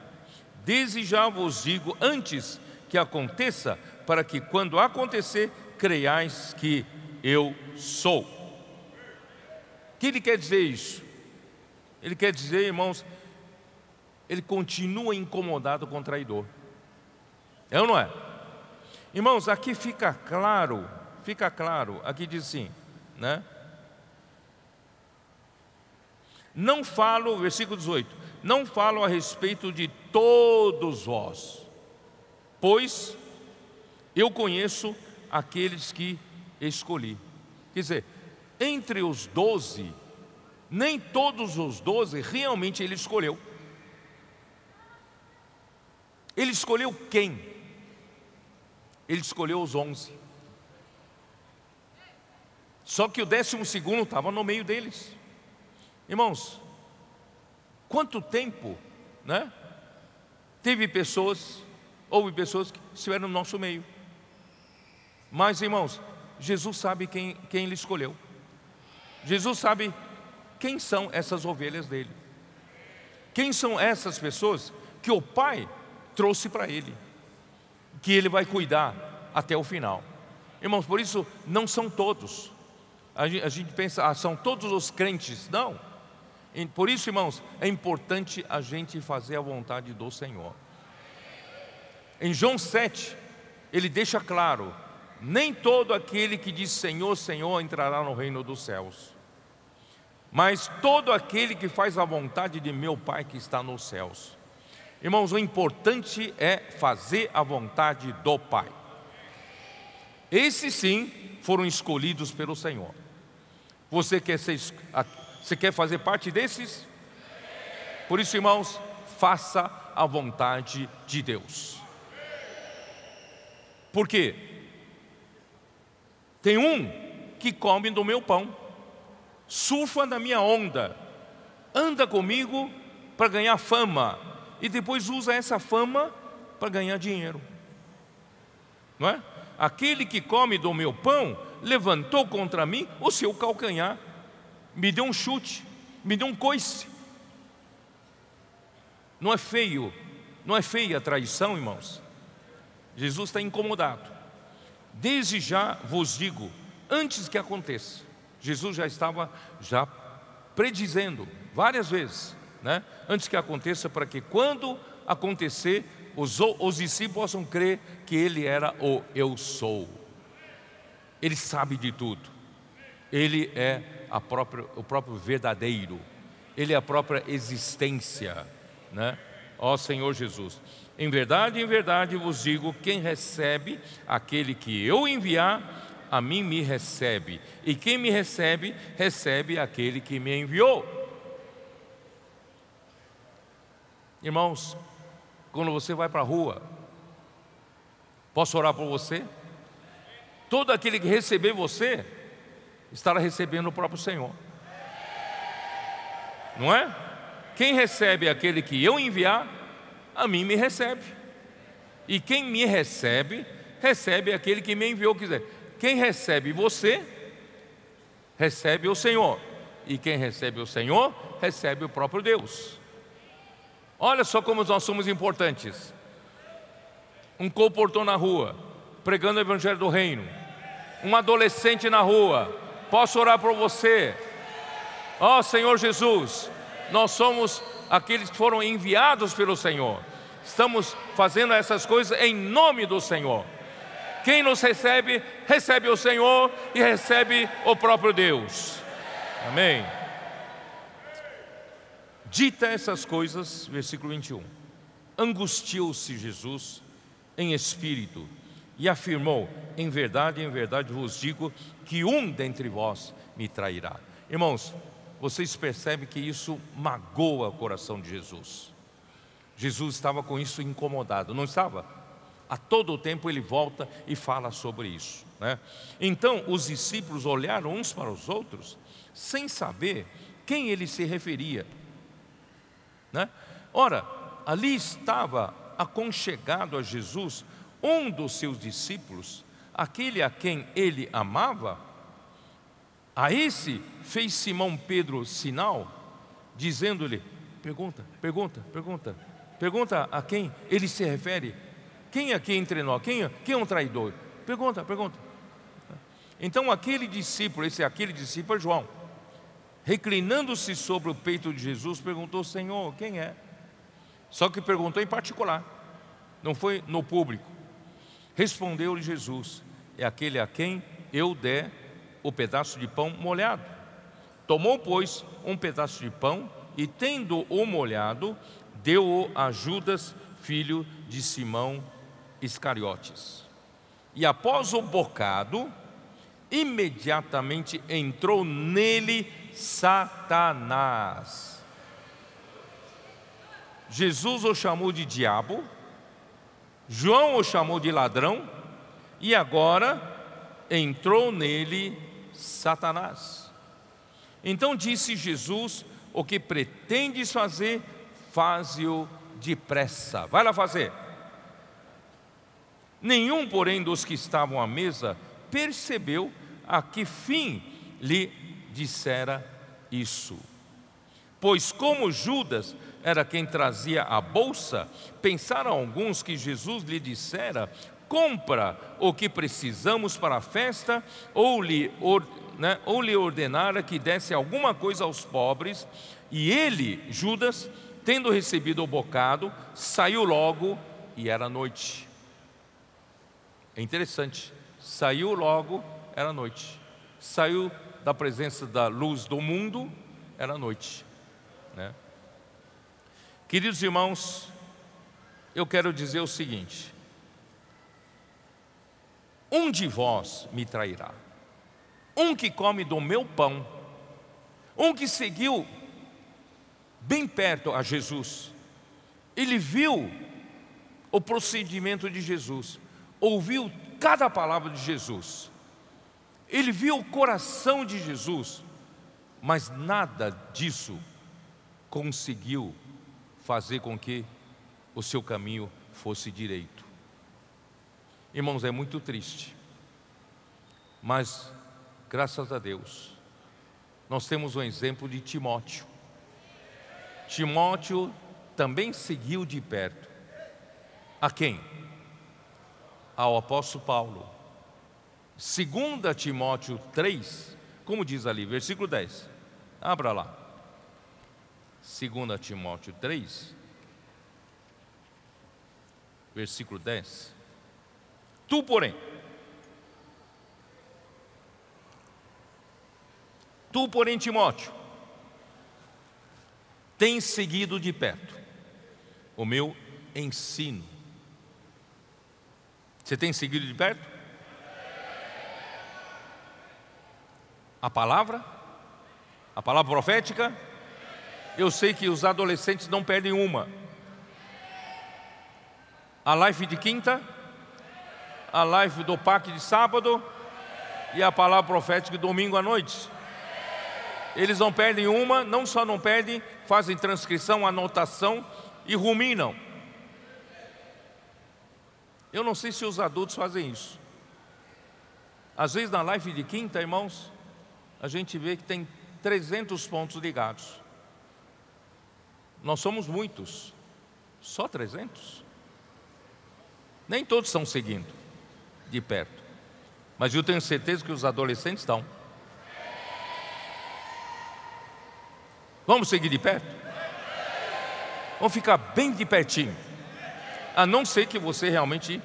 A: Desde já vos digo antes que aconteça, para que quando acontecer, creiais que eu sou. O que ele quer dizer isso? Ele quer dizer, irmãos, ele continua incomodado com o traidor. É ou não é? Irmãos, aqui fica claro, fica claro, aqui diz assim, né? Não falo, versículo 18, não falo a respeito de todos vós, pois eu conheço aqueles que escolhi. Quer dizer, entre os doze, nem todos os doze realmente ele escolheu. Ele escolheu quem? Ele escolheu os onze. Só que o décimo segundo estava no meio deles. Irmãos, quanto tempo, né? Teve pessoas, houve pessoas que estiveram no nosso meio. Mas, irmãos, Jesus sabe quem, quem ele escolheu. Jesus sabe quem são essas ovelhas dele? Quem são essas pessoas que o Pai trouxe para ele? Que ele vai cuidar até o final. Irmãos, por isso não são todos. A gente, pensa, ah, são todos os crentes. Não. Por isso, irmãos, é importante a gente fazer a vontade do Senhor. Em João 7, ele deixa claro nem todo aquele que diz Senhor, Senhor entrará no reino dos céus, mas todo aquele que faz a vontade de meu Pai que está nos céus. Irmãos, o importante é fazer a vontade do Pai. Esses sim foram escolhidos pelo Senhor. Você quer, ser, você quer fazer parte desses? Por isso, irmãos, faça a vontade de Deus. Por quê? Tem um que come do meu pão, surfa na minha onda, anda comigo para ganhar fama e depois usa essa fama para ganhar dinheiro. Não é? Aquele que come do meu pão levantou contra mim o seu calcanhar, me deu um chute, me deu um coice. Não é feio, não é feia a traição, irmãos. Jesus está incomodado. Desde já vos digo, antes que aconteça, Jesus já estava já predizendo várias vezes, né? Antes que aconteça, para que quando acontecer, os, os discípulos possam crer que Ele era o Eu Sou. Ele sabe de tudo. Ele é própria, o próprio verdadeiro. Ele é a própria existência, né? Ó Senhor Jesus. Em verdade, em verdade vos digo: quem recebe aquele que eu enviar, a mim me recebe, e quem me recebe, recebe aquele que me enviou. Irmãos, quando você vai para a rua, posso orar por você? Todo aquele que receber você, estará recebendo o próprio Senhor, não é? Quem recebe aquele que eu enviar, a mim me recebe. E quem me recebe, recebe aquele que me enviou. Quiser, quem recebe você, recebe o Senhor. E quem recebe o Senhor, recebe o próprio Deus. Olha só como nós somos importantes. Um comportou na rua, pregando o Evangelho do Reino. Um adolescente na rua, posso orar por você. Ó oh, Senhor Jesus, nós somos aqueles que foram enviados pelo Senhor. Estamos fazendo essas coisas em nome do Senhor. Quem nos recebe, recebe o Senhor e recebe o próprio Deus. Amém. Dita essas coisas, versículo 21. Angustiou-se Jesus em espírito e afirmou: Em verdade, em verdade vos digo que um dentre vós me trairá. Irmãos, vocês percebem que isso magoa o coração de Jesus. Jesus estava com isso incomodado, não estava? A todo o tempo ele volta e fala sobre isso. Né? Então os discípulos olharam uns para os outros, sem saber quem ele se referia. Né? Ora, ali estava aconchegado a Jesus um dos seus discípulos, aquele a quem ele amava, a esse fez Simão Pedro sinal, dizendo-lhe: pergunta, pergunta, pergunta, pergunta a quem ele se refere. Quem aqui entre nós? Quem, quem é um traidor? Pergunta, pergunta. Então aquele discípulo, esse aquele discípulo é João, reclinando-se sobre o peito de Jesus, perguntou: Senhor, quem é? Só que perguntou em particular, não foi no público. Respondeu-lhe Jesus: É aquele a quem eu der o pedaço de pão molhado. Tomou, pois, um pedaço de pão e, tendo-o molhado, deu-o a Judas, filho de Simão Iscariotes. E após o bocado, imediatamente entrou nele Satanás. Jesus o chamou de diabo, João o chamou de ladrão, e agora entrou nele Satanás. Então disse Jesus: O que pretendes fazer, faze-o depressa. Vai lá fazer. Nenhum, porém, dos que estavam à mesa percebeu a que fim lhe dissera isso. Pois, como Judas era quem trazia a bolsa, pensaram alguns que Jesus lhe dissera: compra o que precisamos para a festa, ou lhe, or, né, ou lhe ordenara que desse alguma coisa aos pobres, e ele, Judas, tendo recebido o bocado, saiu logo e era noite. É interessante, Saiu logo, era noite. Saiu da presença da luz do mundo, era noite. Né? Queridos irmãos, eu quero dizer o seguinte: um de vós me trairá, um que come do meu pão, um que seguiu bem perto a Jesus, ele viu o procedimento de Jesus, ouviu cada palavra de Jesus, ele viu o coração de Jesus, mas nada disso conseguiu fazer com que o seu caminho fosse direito. Irmãos, é muito triste, mas graças a Deus, nós temos um exemplo de Timóteo. Timóteo também seguiu de perto. A quem? Ao apóstolo Paulo. Segunda Timóteo 3, como diz ali, versículo 10. Abra lá. Segunda Timóteo 3, versículo 10. Tu, porém, tu, porém, Timóteo, tens seguido de perto o meu ensino. Você tem seguido de perto? A palavra? A palavra profética? Eu sei que os adolescentes não perdem uma. A live de quinta, a live do PAC de sábado e a palavra profética de domingo à noite. Eles não perdem uma, não só não perdem, fazem transcrição, anotação e ruminam. Eu não sei se os adultos fazem isso. Às vezes na live de quinta, irmãos, a gente vê que tem 300 pontos ligados. Nós somos muitos, só 300. Nem todos estão seguindo de perto, mas eu tenho certeza que os adolescentes estão. Vamos seguir de perto? Vamos ficar bem de pertinho. A não ser que você realmente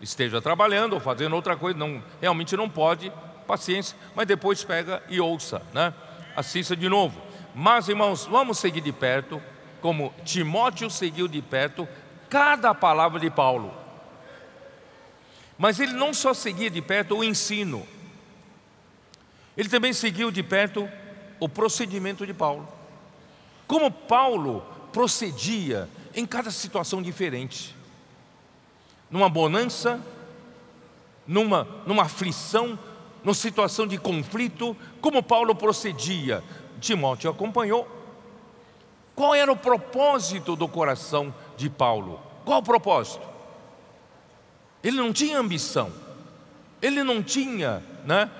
A: esteja trabalhando ou fazendo outra coisa, não, realmente não pode, paciência, mas depois pega e ouça, né? Assista de novo. Mas, irmãos, vamos seguir de perto, como Timóteo seguiu de perto cada palavra de Paulo. Mas ele não só seguia de perto o ensino, ele também seguiu de perto o procedimento de Paulo. Como Paulo procedia em cada situação diferente. Numa bonança, numa, numa aflição, numa situação de conflito, como Paulo procedia. Timóteo acompanhou. Qual era o propósito do coração de Paulo? Qual o propósito? Ele não tinha ambição, ele não tinha né,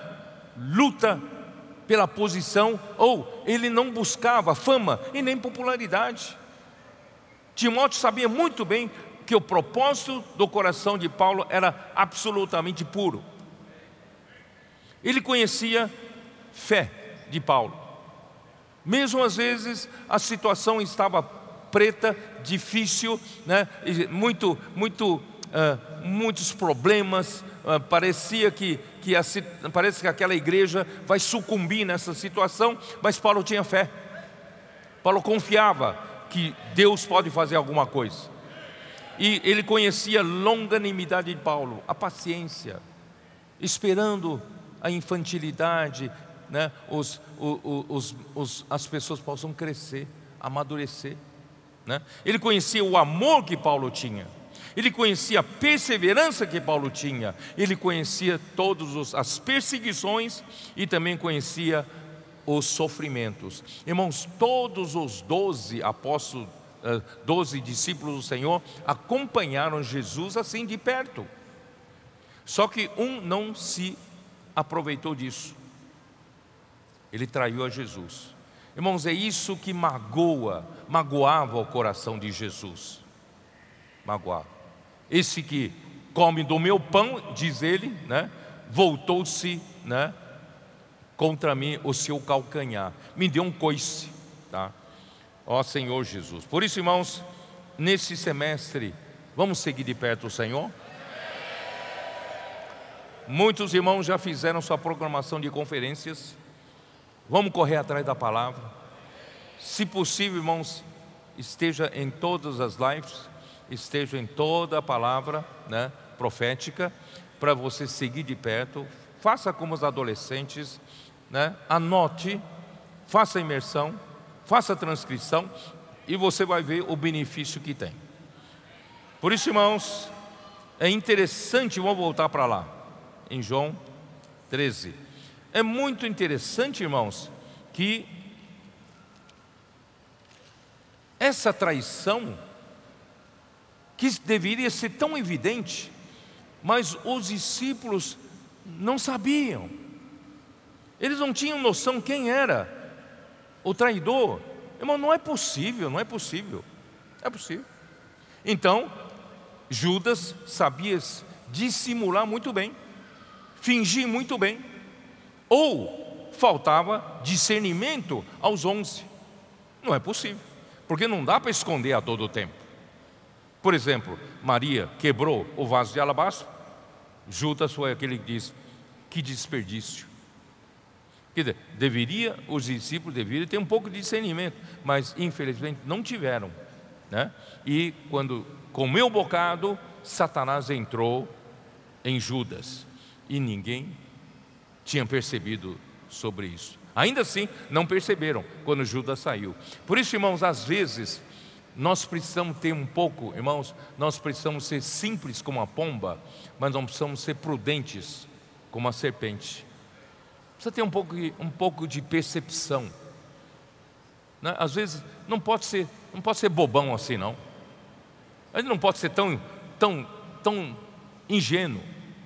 A: luta pela posição, ou ele não buscava fama e nem popularidade. Timóteo sabia muito bem que o propósito do coração de Paulo era absolutamente puro. Ele conhecia fé de Paulo. Mesmo às vezes a situação estava preta, difícil, né? muito, muito, uh, muitos problemas. Uh, parecia que, que a, parece que aquela igreja vai sucumbir nessa situação, mas Paulo tinha fé. Paulo confiava que Deus pode fazer alguma coisa. E ele conhecia a longanimidade de Paulo, a paciência, esperando a infantilidade, né, os, os, os, as pessoas possam crescer, amadurecer. Né? Ele conhecia o amor que Paulo tinha, ele conhecia a perseverança que Paulo tinha, ele conhecia todas as perseguições e também conhecia os sofrimentos. Irmãos, todos os doze apóstolos, doze discípulos do Senhor acompanharam Jesus assim de perto. Só que um não se aproveitou disso. Ele traiu a Jesus. Irmãos, é isso que magoa, magoava o coração de Jesus. Magoava. Esse que come do meu pão, diz ele, né? Voltou-se, né? Contra mim o seu calcanhar. Me deu um coice, tá? Ó Senhor Jesus. Por isso, irmãos, nesse semestre, vamos seguir de perto o Senhor? Muitos irmãos já fizeram sua programação de conferências. Vamos correr atrás da palavra. Se possível, irmãos, esteja em todas as lives, esteja em toda a palavra né, profética, para você seguir de perto. Faça como os adolescentes, né, anote, faça imersão, faça transcrição e você vai ver o benefício que tem. Por isso, irmãos, é interessante, vamos voltar para lá, em João 13. É muito interessante, irmãos, que essa traição, que deveria ser tão evidente, mas os discípulos não sabiam, eles não tinham noção quem era o traidor. Irmão, não é possível, não é possível, é possível. Então, Judas sabia dissimular muito bem, fingir muito bem, ou faltava discernimento aos onze. Não é possível, porque não dá para esconder a todo tempo. Por exemplo, Maria quebrou o vaso de alabastro, Judas foi aquele que diz: que desperdício. Quer dizer, deveria, os discípulos deveriam ter um pouco de discernimento, mas infelizmente não tiveram. Né? E quando comeu o bocado, Satanás entrou em Judas e ninguém tinha percebido sobre isso. Ainda assim, não perceberam quando Judas saiu. Por isso, irmãos, às vezes nós precisamos ter um pouco, irmãos, nós precisamos ser simples como a pomba, mas não precisamos ser prudentes como a serpente. Precisa ter um pouco, um pouco de percepção. Né? Às vezes não pode ser, não pode ser bobão assim não. A gente não pode ser tão, tão, tão ingênuo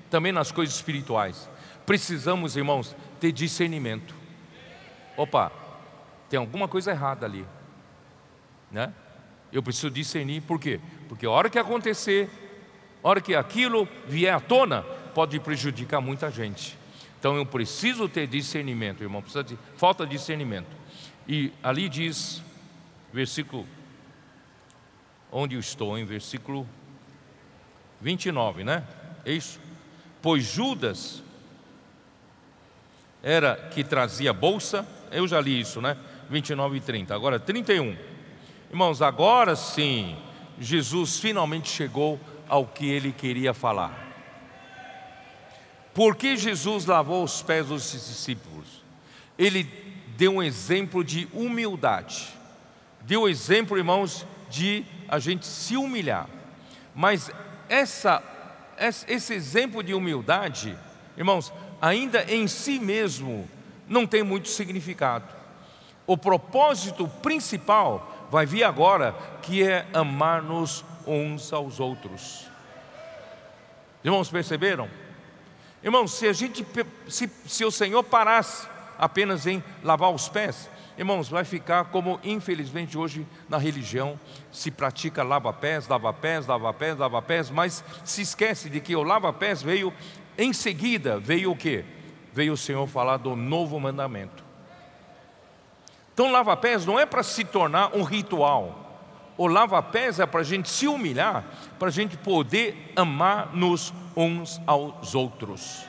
A: também nas coisas espirituais. Precisamos, irmãos, ter discernimento. Opa, tem alguma coisa errada ali, né? Eu preciso discernir, por quê? Porque a hora que acontecer, a hora que aquilo vier à tona, pode prejudicar muita gente. Então eu preciso ter discernimento, irmão, precisa de, falta de discernimento. E ali diz, versículo onde eu estou, em versículo 29, né? É isso? Pois Judas era que trazia bolsa, eu já li isso, né? 29 e 30. Agora 31. Irmãos, agora sim, Jesus finalmente chegou ao que ele queria falar. Por que Jesus lavou os pés dos discípulos? Ele deu um exemplo de humildade. Deu exemplo, irmãos, de a gente se humilhar. Mas essa, esse exemplo de humildade, irmãos, ainda em si mesmo não tem muito significado. O propósito principal vai vir agora, que é amar-nos uns aos outros. Irmãos, perceberam? Irmãos, se a gente, se, se o Senhor parasse apenas em lavar os pés, Irmãos, vai ficar como infelizmente hoje na religião se pratica lava-pés, lava-pés, lava-pés, lava-pés, mas se esquece de que o lava-pés veio em seguida, veio o que? Veio o Senhor falar do novo mandamento. Então, lava-pés não é para se tornar um ritual. O lava-pés é para a gente se humilhar, para a gente poder amar-nos uns aos outros.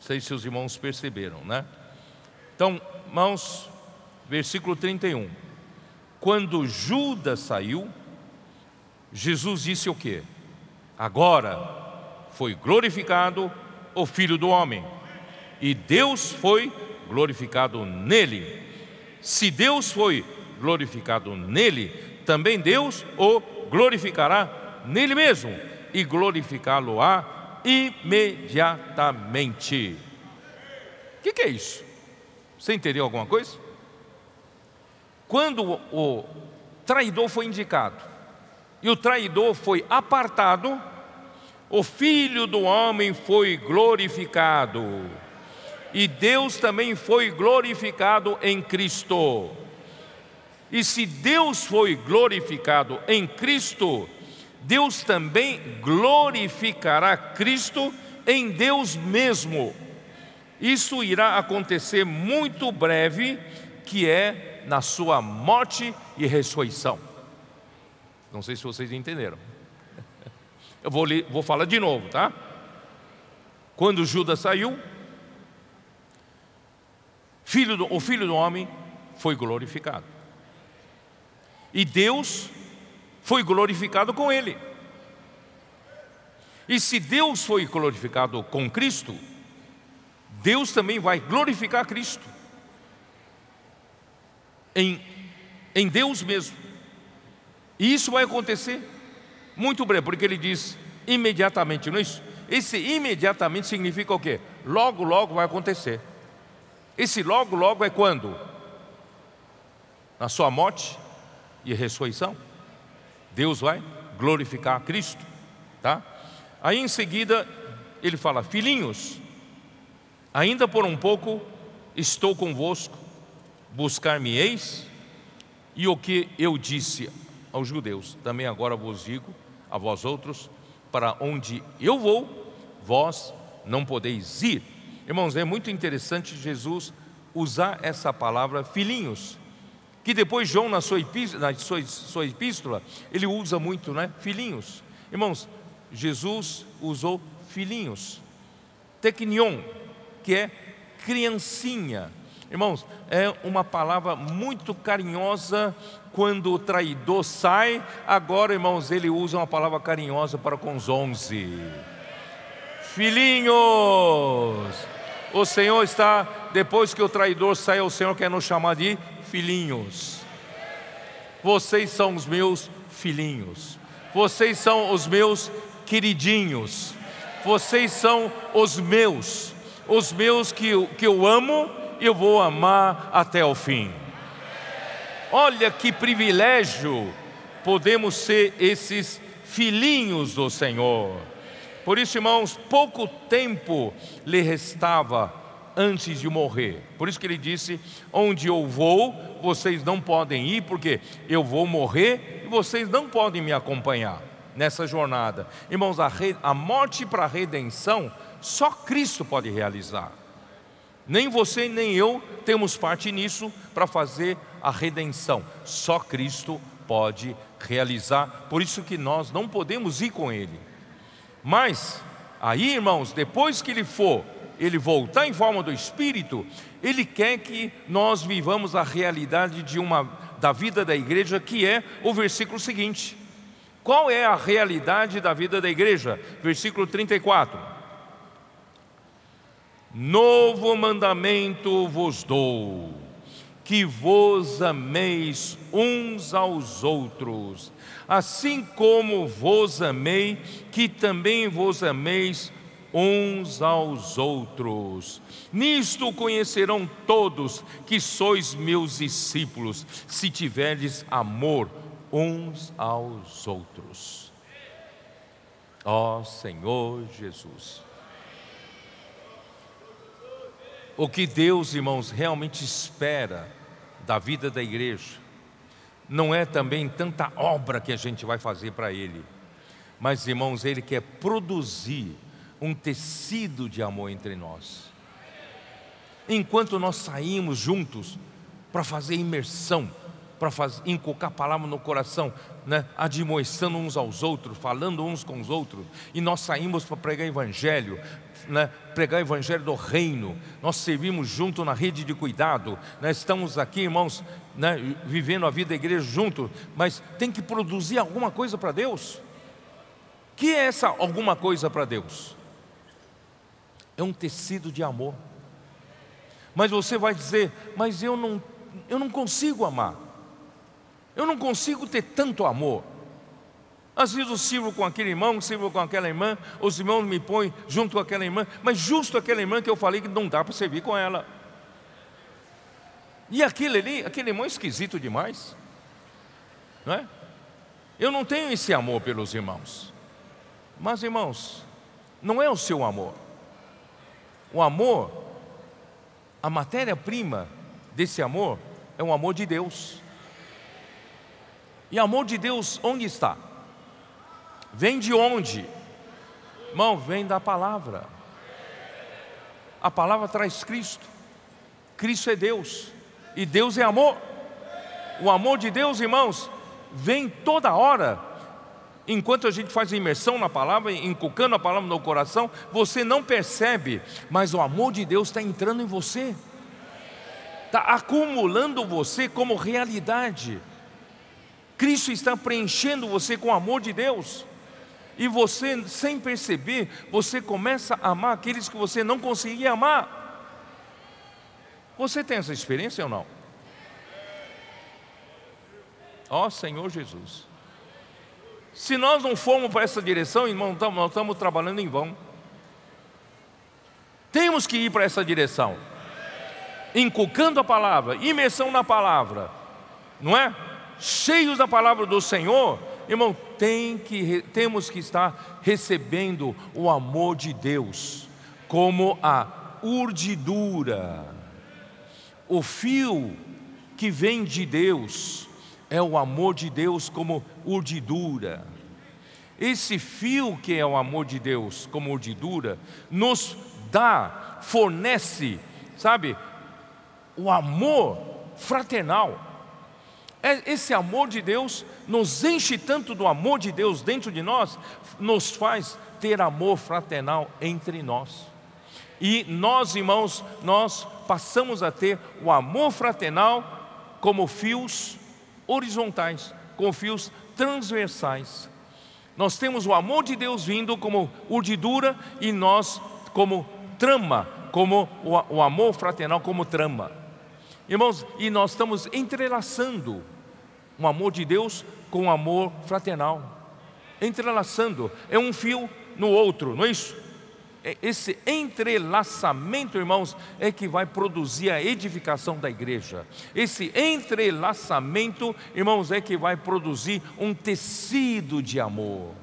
A: sei se os irmãos perceberam, né? Então, irmãos, versículo 31. Quando Judas saiu, Jesus disse o que? Agora foi glorificado o Filho do Homem, e Deus foi glorificado nele. Se Deus foi glorificado nele, também Deus o glorificará nele mesmo, e glorificá-lo-á imediatamente. O que, que, é isso? Você entendeu alguma coisa? Quando o traidor foi indicado e o traidor foi apartado, o Filho do Homem foi glorificado e Deus também foi glorificado em Cristo. E se Deus foi glorificado em Cristo, Deus também glorificará Cristo em Deus mesmo. Isso irá acontecer muito breve, que é na sua morte e ressurreição. Não sei se vocês entenderam. Eu vou, vou falar de novo, tá? Quando Judas saiu, filho do, o filho do homem foi glorificado. E Deus foi glorificado com ele. E se Deus foi glorificado com Cristo, Deus também vai glorificar Cristo. Em, em Deus mesmo. E isso vai acontecer muito breve, porque ele diz imediatamente, não é isso? Esse imediatamente significa o quê? Logo, logo vai acontecer. Esse logo, logo é quando? Na sua morte e ressurreição. Deus vai glorificar a Cristo, tá? Aí em seguida ele fala: Filhinhos, ainda por um pouco estou convosco, buscar-me-eis, e o que eu disse aos judeus, também agora vos digo a vós outros, para onde eu vou, vós não podeis ir. Irmãos, é muito interessante Jesus usar essa palavra filhinhos, que depois João, na sua epístola, na sua, sua epístola ele usa muito, né? Filhinhos. Irmãos, Jesus usou filhinhos. Tecnion, que é criancinha. Irmãos, é uma palavra muito carinhosa quando o traidor sai. Agora, irmãos, ele usa uma palavra carinhosa para com os onze. Filhinhos, o Senhor está, depois que o traidor sai, o Senhor quer nos chamar de filhinhos. Vocês são os meus filhinhos. Vocês são os meus queridinhos. Vocês são os meus. Os meus que, que eu amo eu vou amar até o fim. Olha que privilégio podemos ser esses filhinhos do Senhor. Por isso, irmãos, pouco tempo lhe restava antes de morrer. Por isso que ele disse: Onde eu vou, vocês não podem ir, porque eu vou morrer e vocês não podem me acompanhar nessa jornada. Irmãos, a, re... a morte para a redenção, só Cristo pode realizar. Nem você nem eu temos parte nisso para fazer a redenção. Só Cristo pode realizar. Por isso que nós não podemos ir com ele. Mas aí, irmãos, depois que ele for, ele voltar em forma do espírito, ele quer que nós vivamos a realidade de uma da vida da igreja, que é o versículo seguinte. Qual é a realidade da vida da igreja? Versículo 34. Novo mandamento vos dou, que vos ameis uns aos outros, assim como vos amei, que também vos ameis uns aos outros. Nisto conhecerão todos que sois meus discípulos, se tiverdes amor uns aos outros. Ó Senhor Jesus. O que Deus, irmãos, realmente espera da vida da igreja, não é também tanta obra que a gente vai fazer para Ele, mas, irmãos, Ele quer produzir um tecido de amor entre nós. Enquanto nós saímos juntos para fazer imersão, para fazer, inculcar a palavra no coração, né, admoestando uns aos outros, falando uns com os outros, e nós saímos para pregar evangelho, né, pregar evangelho do reino, nós servimos junto na rede de cuidado, né, estamos aqui, irmãos, né, vivendo a vida da igreja junto, mas tem que produzir alguma coisa para Deus. Que é essa alguma coisa para Deus? É um tecido de amor. Mas você vai dizer, mas eu não, eu não consigo amar. Eu não consigo ter tanto amor. Às vezes eu sirvo com aquele irmão, sirvo com aquela irmã, os irmãos me põem junto com aquela irmã, mas justo aquela irmã que eu falei que não dá para servir com ela. E aquele ali, aquele irmão esquisito demais, não é? Eu não tenho esse amor pelos irmãos, mas irmãos, não é o seu amor. O amor, a matéria-prima desse amor é o amor de Deus. E amor de Deus onde está? Vem de onde? Irmão, vem da palavra. A palavra traz Cristo. Cristo é Deus. E Deus é amor. O amor de Deus, irmãos, vem toda hora. enquanto a gente faz imersão na palavra, inculcando a palavra no coração, você não percebe, mas o amor de Deus está entrando em você, está acumulando você como realidade. Cristo está preenchendo você com o amor de Deus. E você, sem perceber, você começa a amar aqueles que você não conseguia amar. Você tem essa experiência ou não? Ó oh, Senhor Jesus. Se nós não formos para essa direção, irmão, nós estamos trabalhando em vão. Temos que ir para essa direção, inculcando a palavra, imersão na palavra, não é? Cheios da palavra do Senhor, irmão, tem que, temos que estar recebendo o amor de Deus, como a urdidura, o fio que vem de Deus, é o amor de Deus como urdidura. Esse fio que é o amor de Deus como urdidura, nos dá, fornece, sabe, o amor fraternal. É, esse amor de Deus nos enche tanto do amor de Deus dentro de nós, nos faz ter amor fraternal entre nós. E nós, irmãos, nós passamos a ter o amor fraternal como fios horizontais, com fios transversais. Nós temos o amor de Deus vindo como urdidura e nós como trama, como o, amor fraternal como trama. Irmãos, e nós estamos entrelaçando o amor de Deus com o amor fraternal. Entrelaçando, é um fio no outro, não é isso? É, esse entrelaçamento, irmãos, é que vai produzir a edificação da igreja. Esse entrelaçamento, irmãos, é que vai produzir um tecido de amor.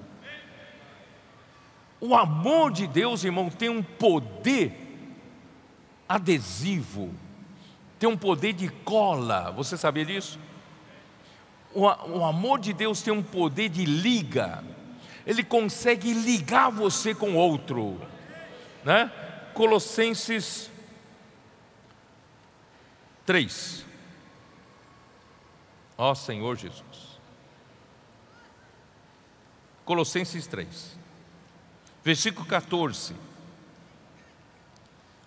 A: O amor de Deus, irmão, tem um poder adesivo, tem um poder de cola. Você sabia disso? O, o amor de Deus tem um poder de liga. Ele consegue ligar você com outro né? Colossenses 3. Ó Senhor Jesus. Colossenses 3. Versículo 14.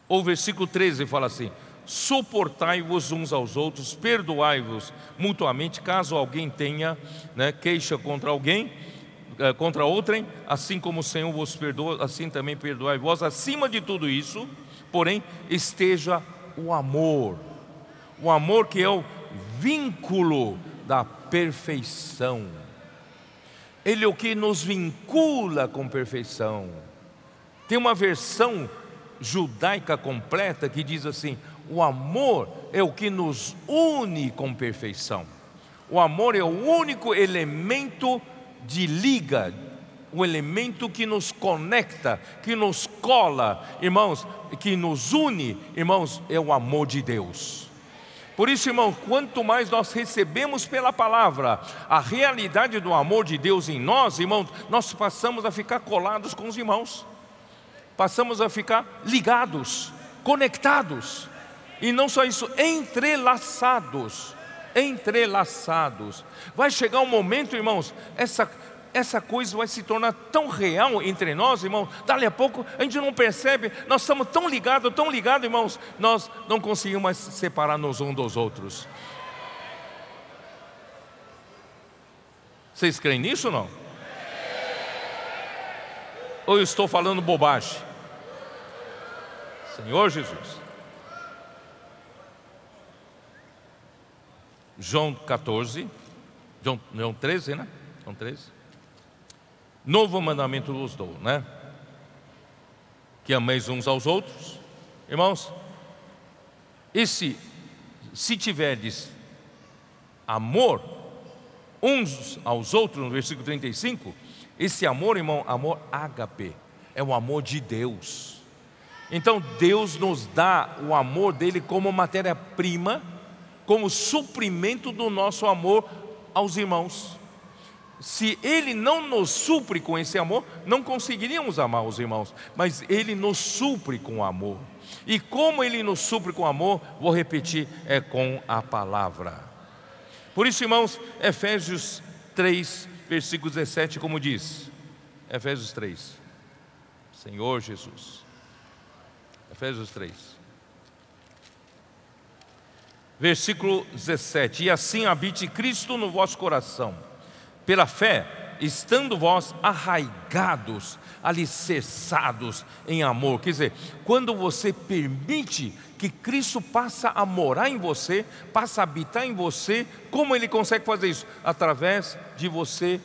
A: Ou versículo 13 fala assim: suportai-vos uns aos outros, perdoai-vos mutuamente, caso alguém tenha né, queixa contra alguém contra outrem, assim como o Senhor vos perdoa, assim também perdoai vós. Acima de tudo isso, porém, esteja o amor. O amor que é o vínculo da perfeição. Ele é o que nos vincula com perfeição. Tem uma versão judaica completa que diz assim: o amor é o que nos une com perfeição. O amor é o único elemento de liga, o elemento que nos conecta, que nos cola, irmãos, que nos une, irmãos, é o amor de Deus. Por isso, irmão, quanto mais nós recebemos pela palavra a realidade do amor de Deus em nós, irmãos, nós passamos a ficar colados com os irmãos, passamos a ficar ligados, conectados, e não só isso, entrelaçados entrelaçados. Vai chegar um momento, irmãos, essa, essa coisa vai se tornar tão real entre nós, irmãos, dali a pouco a gente não percebe, nós estamos tão ligados, tão ligados, irmãos, nós não conseguimos mais separar-nos um dos outros. Vocês creem nisso ou não? Ou eu estou falando bobagem? Senhor Jesus. João 14, João, João 13, né? João 13. Novo mandamento vos dou, né? Que ameis uns aos outros. Irmãos, esse, se tiverdes amor uns aos outros, no versículo 35, esse amor, irmão, amor ágape, é o amor de Deus. Então Deus nos dá o amor dele como matéria-prima como suprimento do nosso amor aos irmãos. Se Ele não nos supre com esse amor, não conseguiríamos amar os irmãos, mas Ele nos supre com amor. E como Ele nos supre com amor, vou repetir, é com a palavra. Por isso, irmãos, Efésios 3, versículo 17, como diz, Efésios 3. Senhor Jesus. Efésios 3. Versículo 17: E assim habite Cristo no vosso coração, pela fé, estando vós arraigados, alicerçados em amor. Quer dizer, quando você permite que Cristo passa a morar em você, passa a habitar em você, como ele consegue fazer isso? Através de você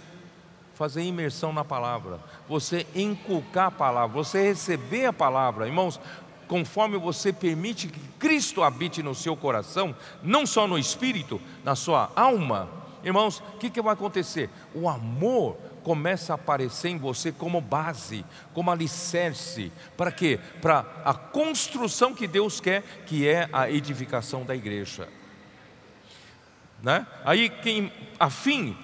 A: fazer imersão na palavra, você inculcar a palavra, você receber a palavra. Irmãos, conforme você permite que Cristo habite no seu coração, não só no espírito, na sua alma, irmãos, o que, que vai acontecer? O amor começa a aparecer em você como base, como alicerce. Para quê? Para a construção que Deus quer, que é a edificação da igreja. Né? Aí, quem, a fim,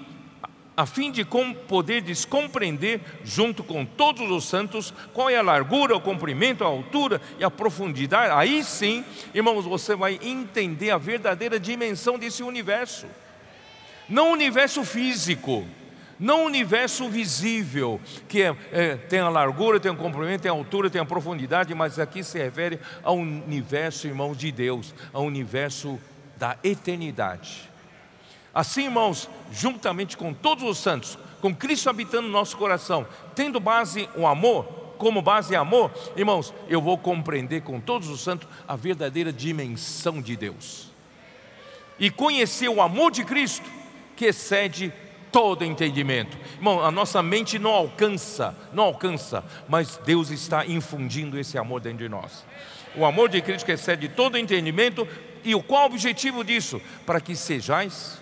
A: a fim de com, poderes compreender, junto com todos os santos, qual é a largura, o comprimento, a altura e a profundidade, aí sim, irmãos, você vai entender a verdadeira dimensão desse universo. Não o universo físico, não o universo visível, que é, é, tem a largura, tem o comprimento, tem a altura, tem a profundidade, mas aqui se refere ao universo, irmãos, de Deus, ao universo da eternidade. Assim, irmãos, juntamente com todos os santos, com Cristo habitando no nosso coração, tendo base o amor, como base amor, irmãos, eu vou compreender com todos os santos a verdadeira dimensão de Deus. E conhecer o amor de Cristo, que excede todo entendimento. Irmão, a nossa mente não alcança, não alcança, mas Deus está infundindo esse amor dentro de nós. O amor de Cristo que excede todo entendimento, e qual o objetivo disso? Para que sejais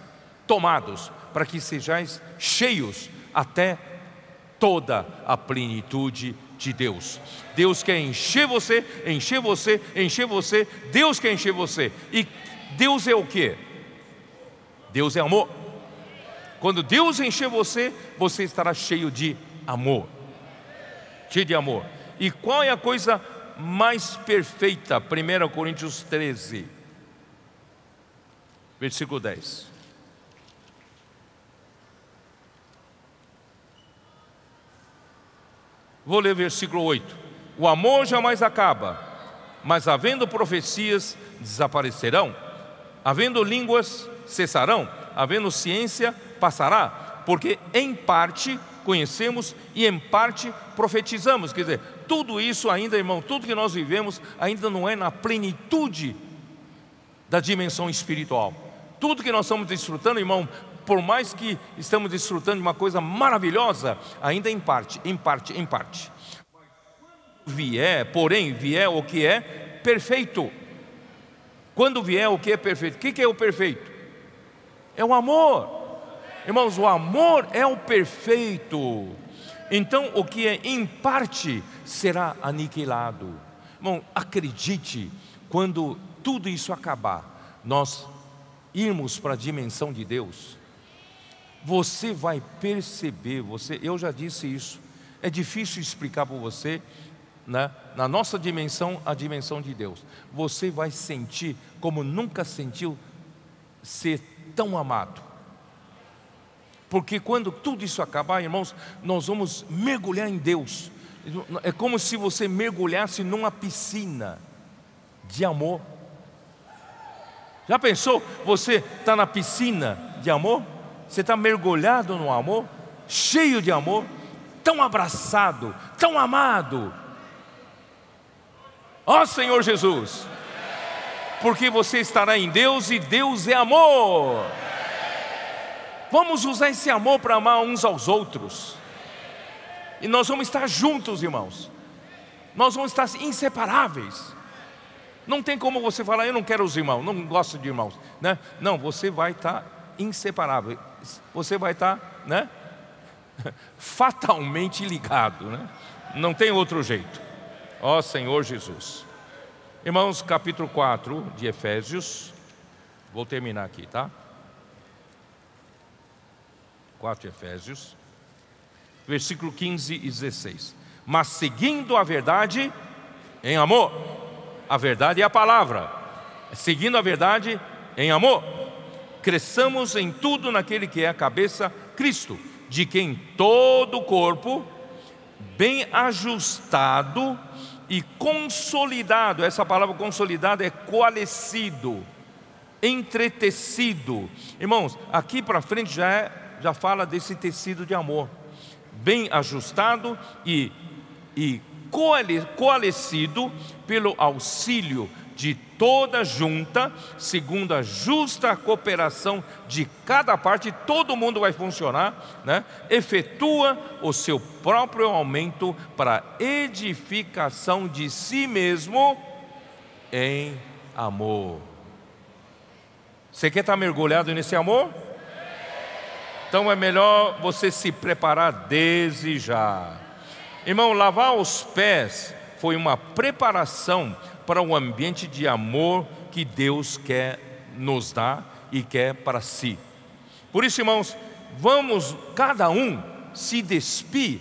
A: tomados, para que sejais cheios até toda a plenitude de Deus. Deus quer encher você, encher você, encher você, Deus quer encher você. E Deus é o que? Deus é amor. Quando Deus encher você, você estará cheio de amor. Cheio de amor. E qual é a coisa mais perfeita? 1 Coríntios 13, versículo 10. Vou ler versículo 8. O amor jamais acaba, mas havendo profecias, desaparecerão, havendo línguas, cessarão, havendo ciência, passará, porque em parte conhecemos e em parte profetizamos. Quer dizer, tudo isso ainda, irmão, tudo que nós vivemos ainda não é na plenitude da dimensão espiritual. Tudo que nós estamos desfrutando, irmão, por mais que estamos desfrutando de uma coisa maravilhosa, ainda em parte, em parte, em parte. Vier, porém, vier o que é perfeito. Quando vier o que é perfeito, o que é o perfeito? É o amor. Irmãos, o amor é o perfeito. Então, o que é em parte será aniquilado. Irmão, acredite, quando tudo isso acabar, nós irmos para a dimensão de Deus, você vai perceber, você, eu já disse isso, é difícil explicar para você, né? na nossa dimensão, a dimensão de Deus. Você vai sentir como nunca sentiu ser tão amado. Porque quando tudo isso acabar, irmãos, nós vamos mergulhar em Deus. É como se você mergulhasse numa piscina de amor. Já pensou? Você está na piscina de amor? Você está mergulhado no amor, cheio de amor, tão abraçado, tão amado. Ó Senhor Jesus, porque você estará em Deus e Deus é amor. Vamos usar esse amor para amar uns aos outros. E nós vamos estar juntos, irmãos. Nós vamos estar inseparáveis. Não tem como você falar, eu não quero os irmãos, não gosto de irmãos. Né? Não, você vai estar inseparável. Você vai estar né? fatalmente ligado. Né? Não tem outro jeito. Ó Senhor Jesus. Irmãos, capítulo 4 de Efésios. Vou terminar aqui, tá? 4 de Efésios, versículo 15 e 16. Mas seguindo a verdade em amor, a verdade é a palavra, seguindo a verdade em amor, cresçamos em tudo naquele que é a cabeça, Cristo, de quem todo o corpo, bem ajustado e consolidado, essa palavra consolidado é coalescido, entretecido. Irmãos, aqui para frente já, é, já fala desse tecido de amor, bem ajustado e, e coalescido pelo auxílio de toda junta, segundo a justa cooperação de cada parte, todo mundo vai funcionar, né? efetua o seu próprio aumento para edificação de si mesmo em amor. Você quer estar mergulhado nesse amor? Então é melhor você se preparar desde já. Irmão, lavar os pés foi uma preparação para o ambiente de amor que Deus quer nos dar e quer para si. Por isso, irmãos, vamos cada um se despir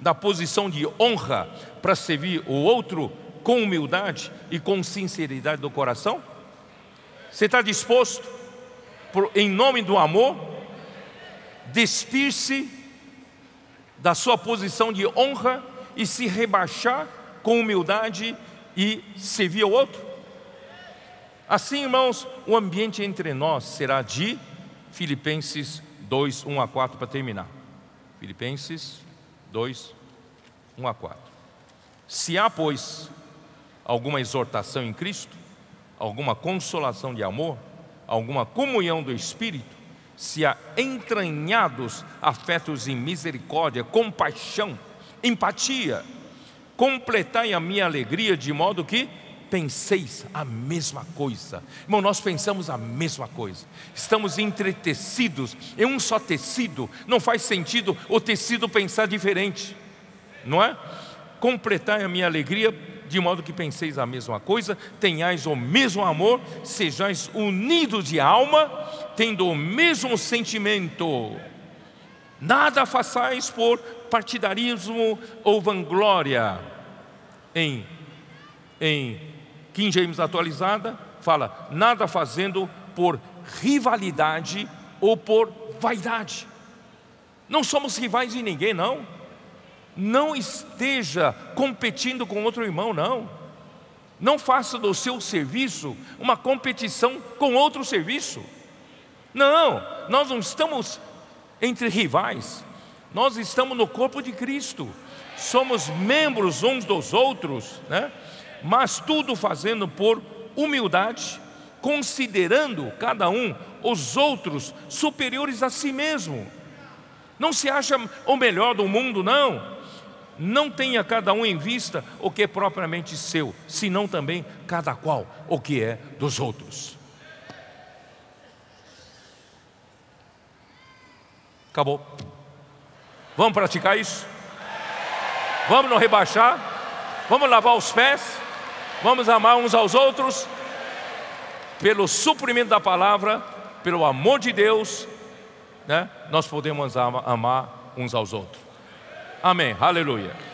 A: da posição de honra para servir o outro com humildade e com sinceridade do coração? Você está disposto, em nome do amor, despir-se da sua posição de honra e se rebaixar com humildade e servir ao outro. Assim, irmãos, o ambiente entre nós será de Filipenses 2, 1 a 4 para terminar. Filipenses 2, 1 a 4. Se há, pois, alguma exortação em Cristo, alguma consolação de amor, alguma comunhão do Espírito, se há entranhados afetos em misericórdia, compaixão, empatia, completai a minha alegria de modo que penseis a mesma coisa. Irmão, nós pensamos a mesma coisa. Estamos entretecidos em um só tecido. Não faz sentido o tecido pensar diferente, não é? Completai a minha alegria de modo que penseis a mesma coisa, tenhais o mesmo amor, sejais unidos de alma, tendo o mesmo sentimento. Nada façais por partidarismo ou vanglória. Em, em King James atualizada, fala: nada fazendo por rivalidade ou por vaidade. Não somos rivais de ninguém, não. Não esteja competindo com outro irmão, não. Não faça do seu serviço uma competição com outro serviço. Não, nós não estamos entre rivais. Nós estamos no corpo de Cristo, somos membros uns dos outros, né? mas tudo fazendo por humildade, considerando cada um os outros superiores a si mesmo. Não se acha o melhor do mundo, não. Não tenha cada um em vista o que é propriamente seu, senão também cada qual o que é dos outros. Acabou. Vamos praticar isso? Vamos nos rebaixar? Vamos lavar os pés? Vamos amar uns aos outros? Pelo suprimento da palavra, pelo amor de Deus, né? nós podemos amar uns aos outros. Amém. Aleluia.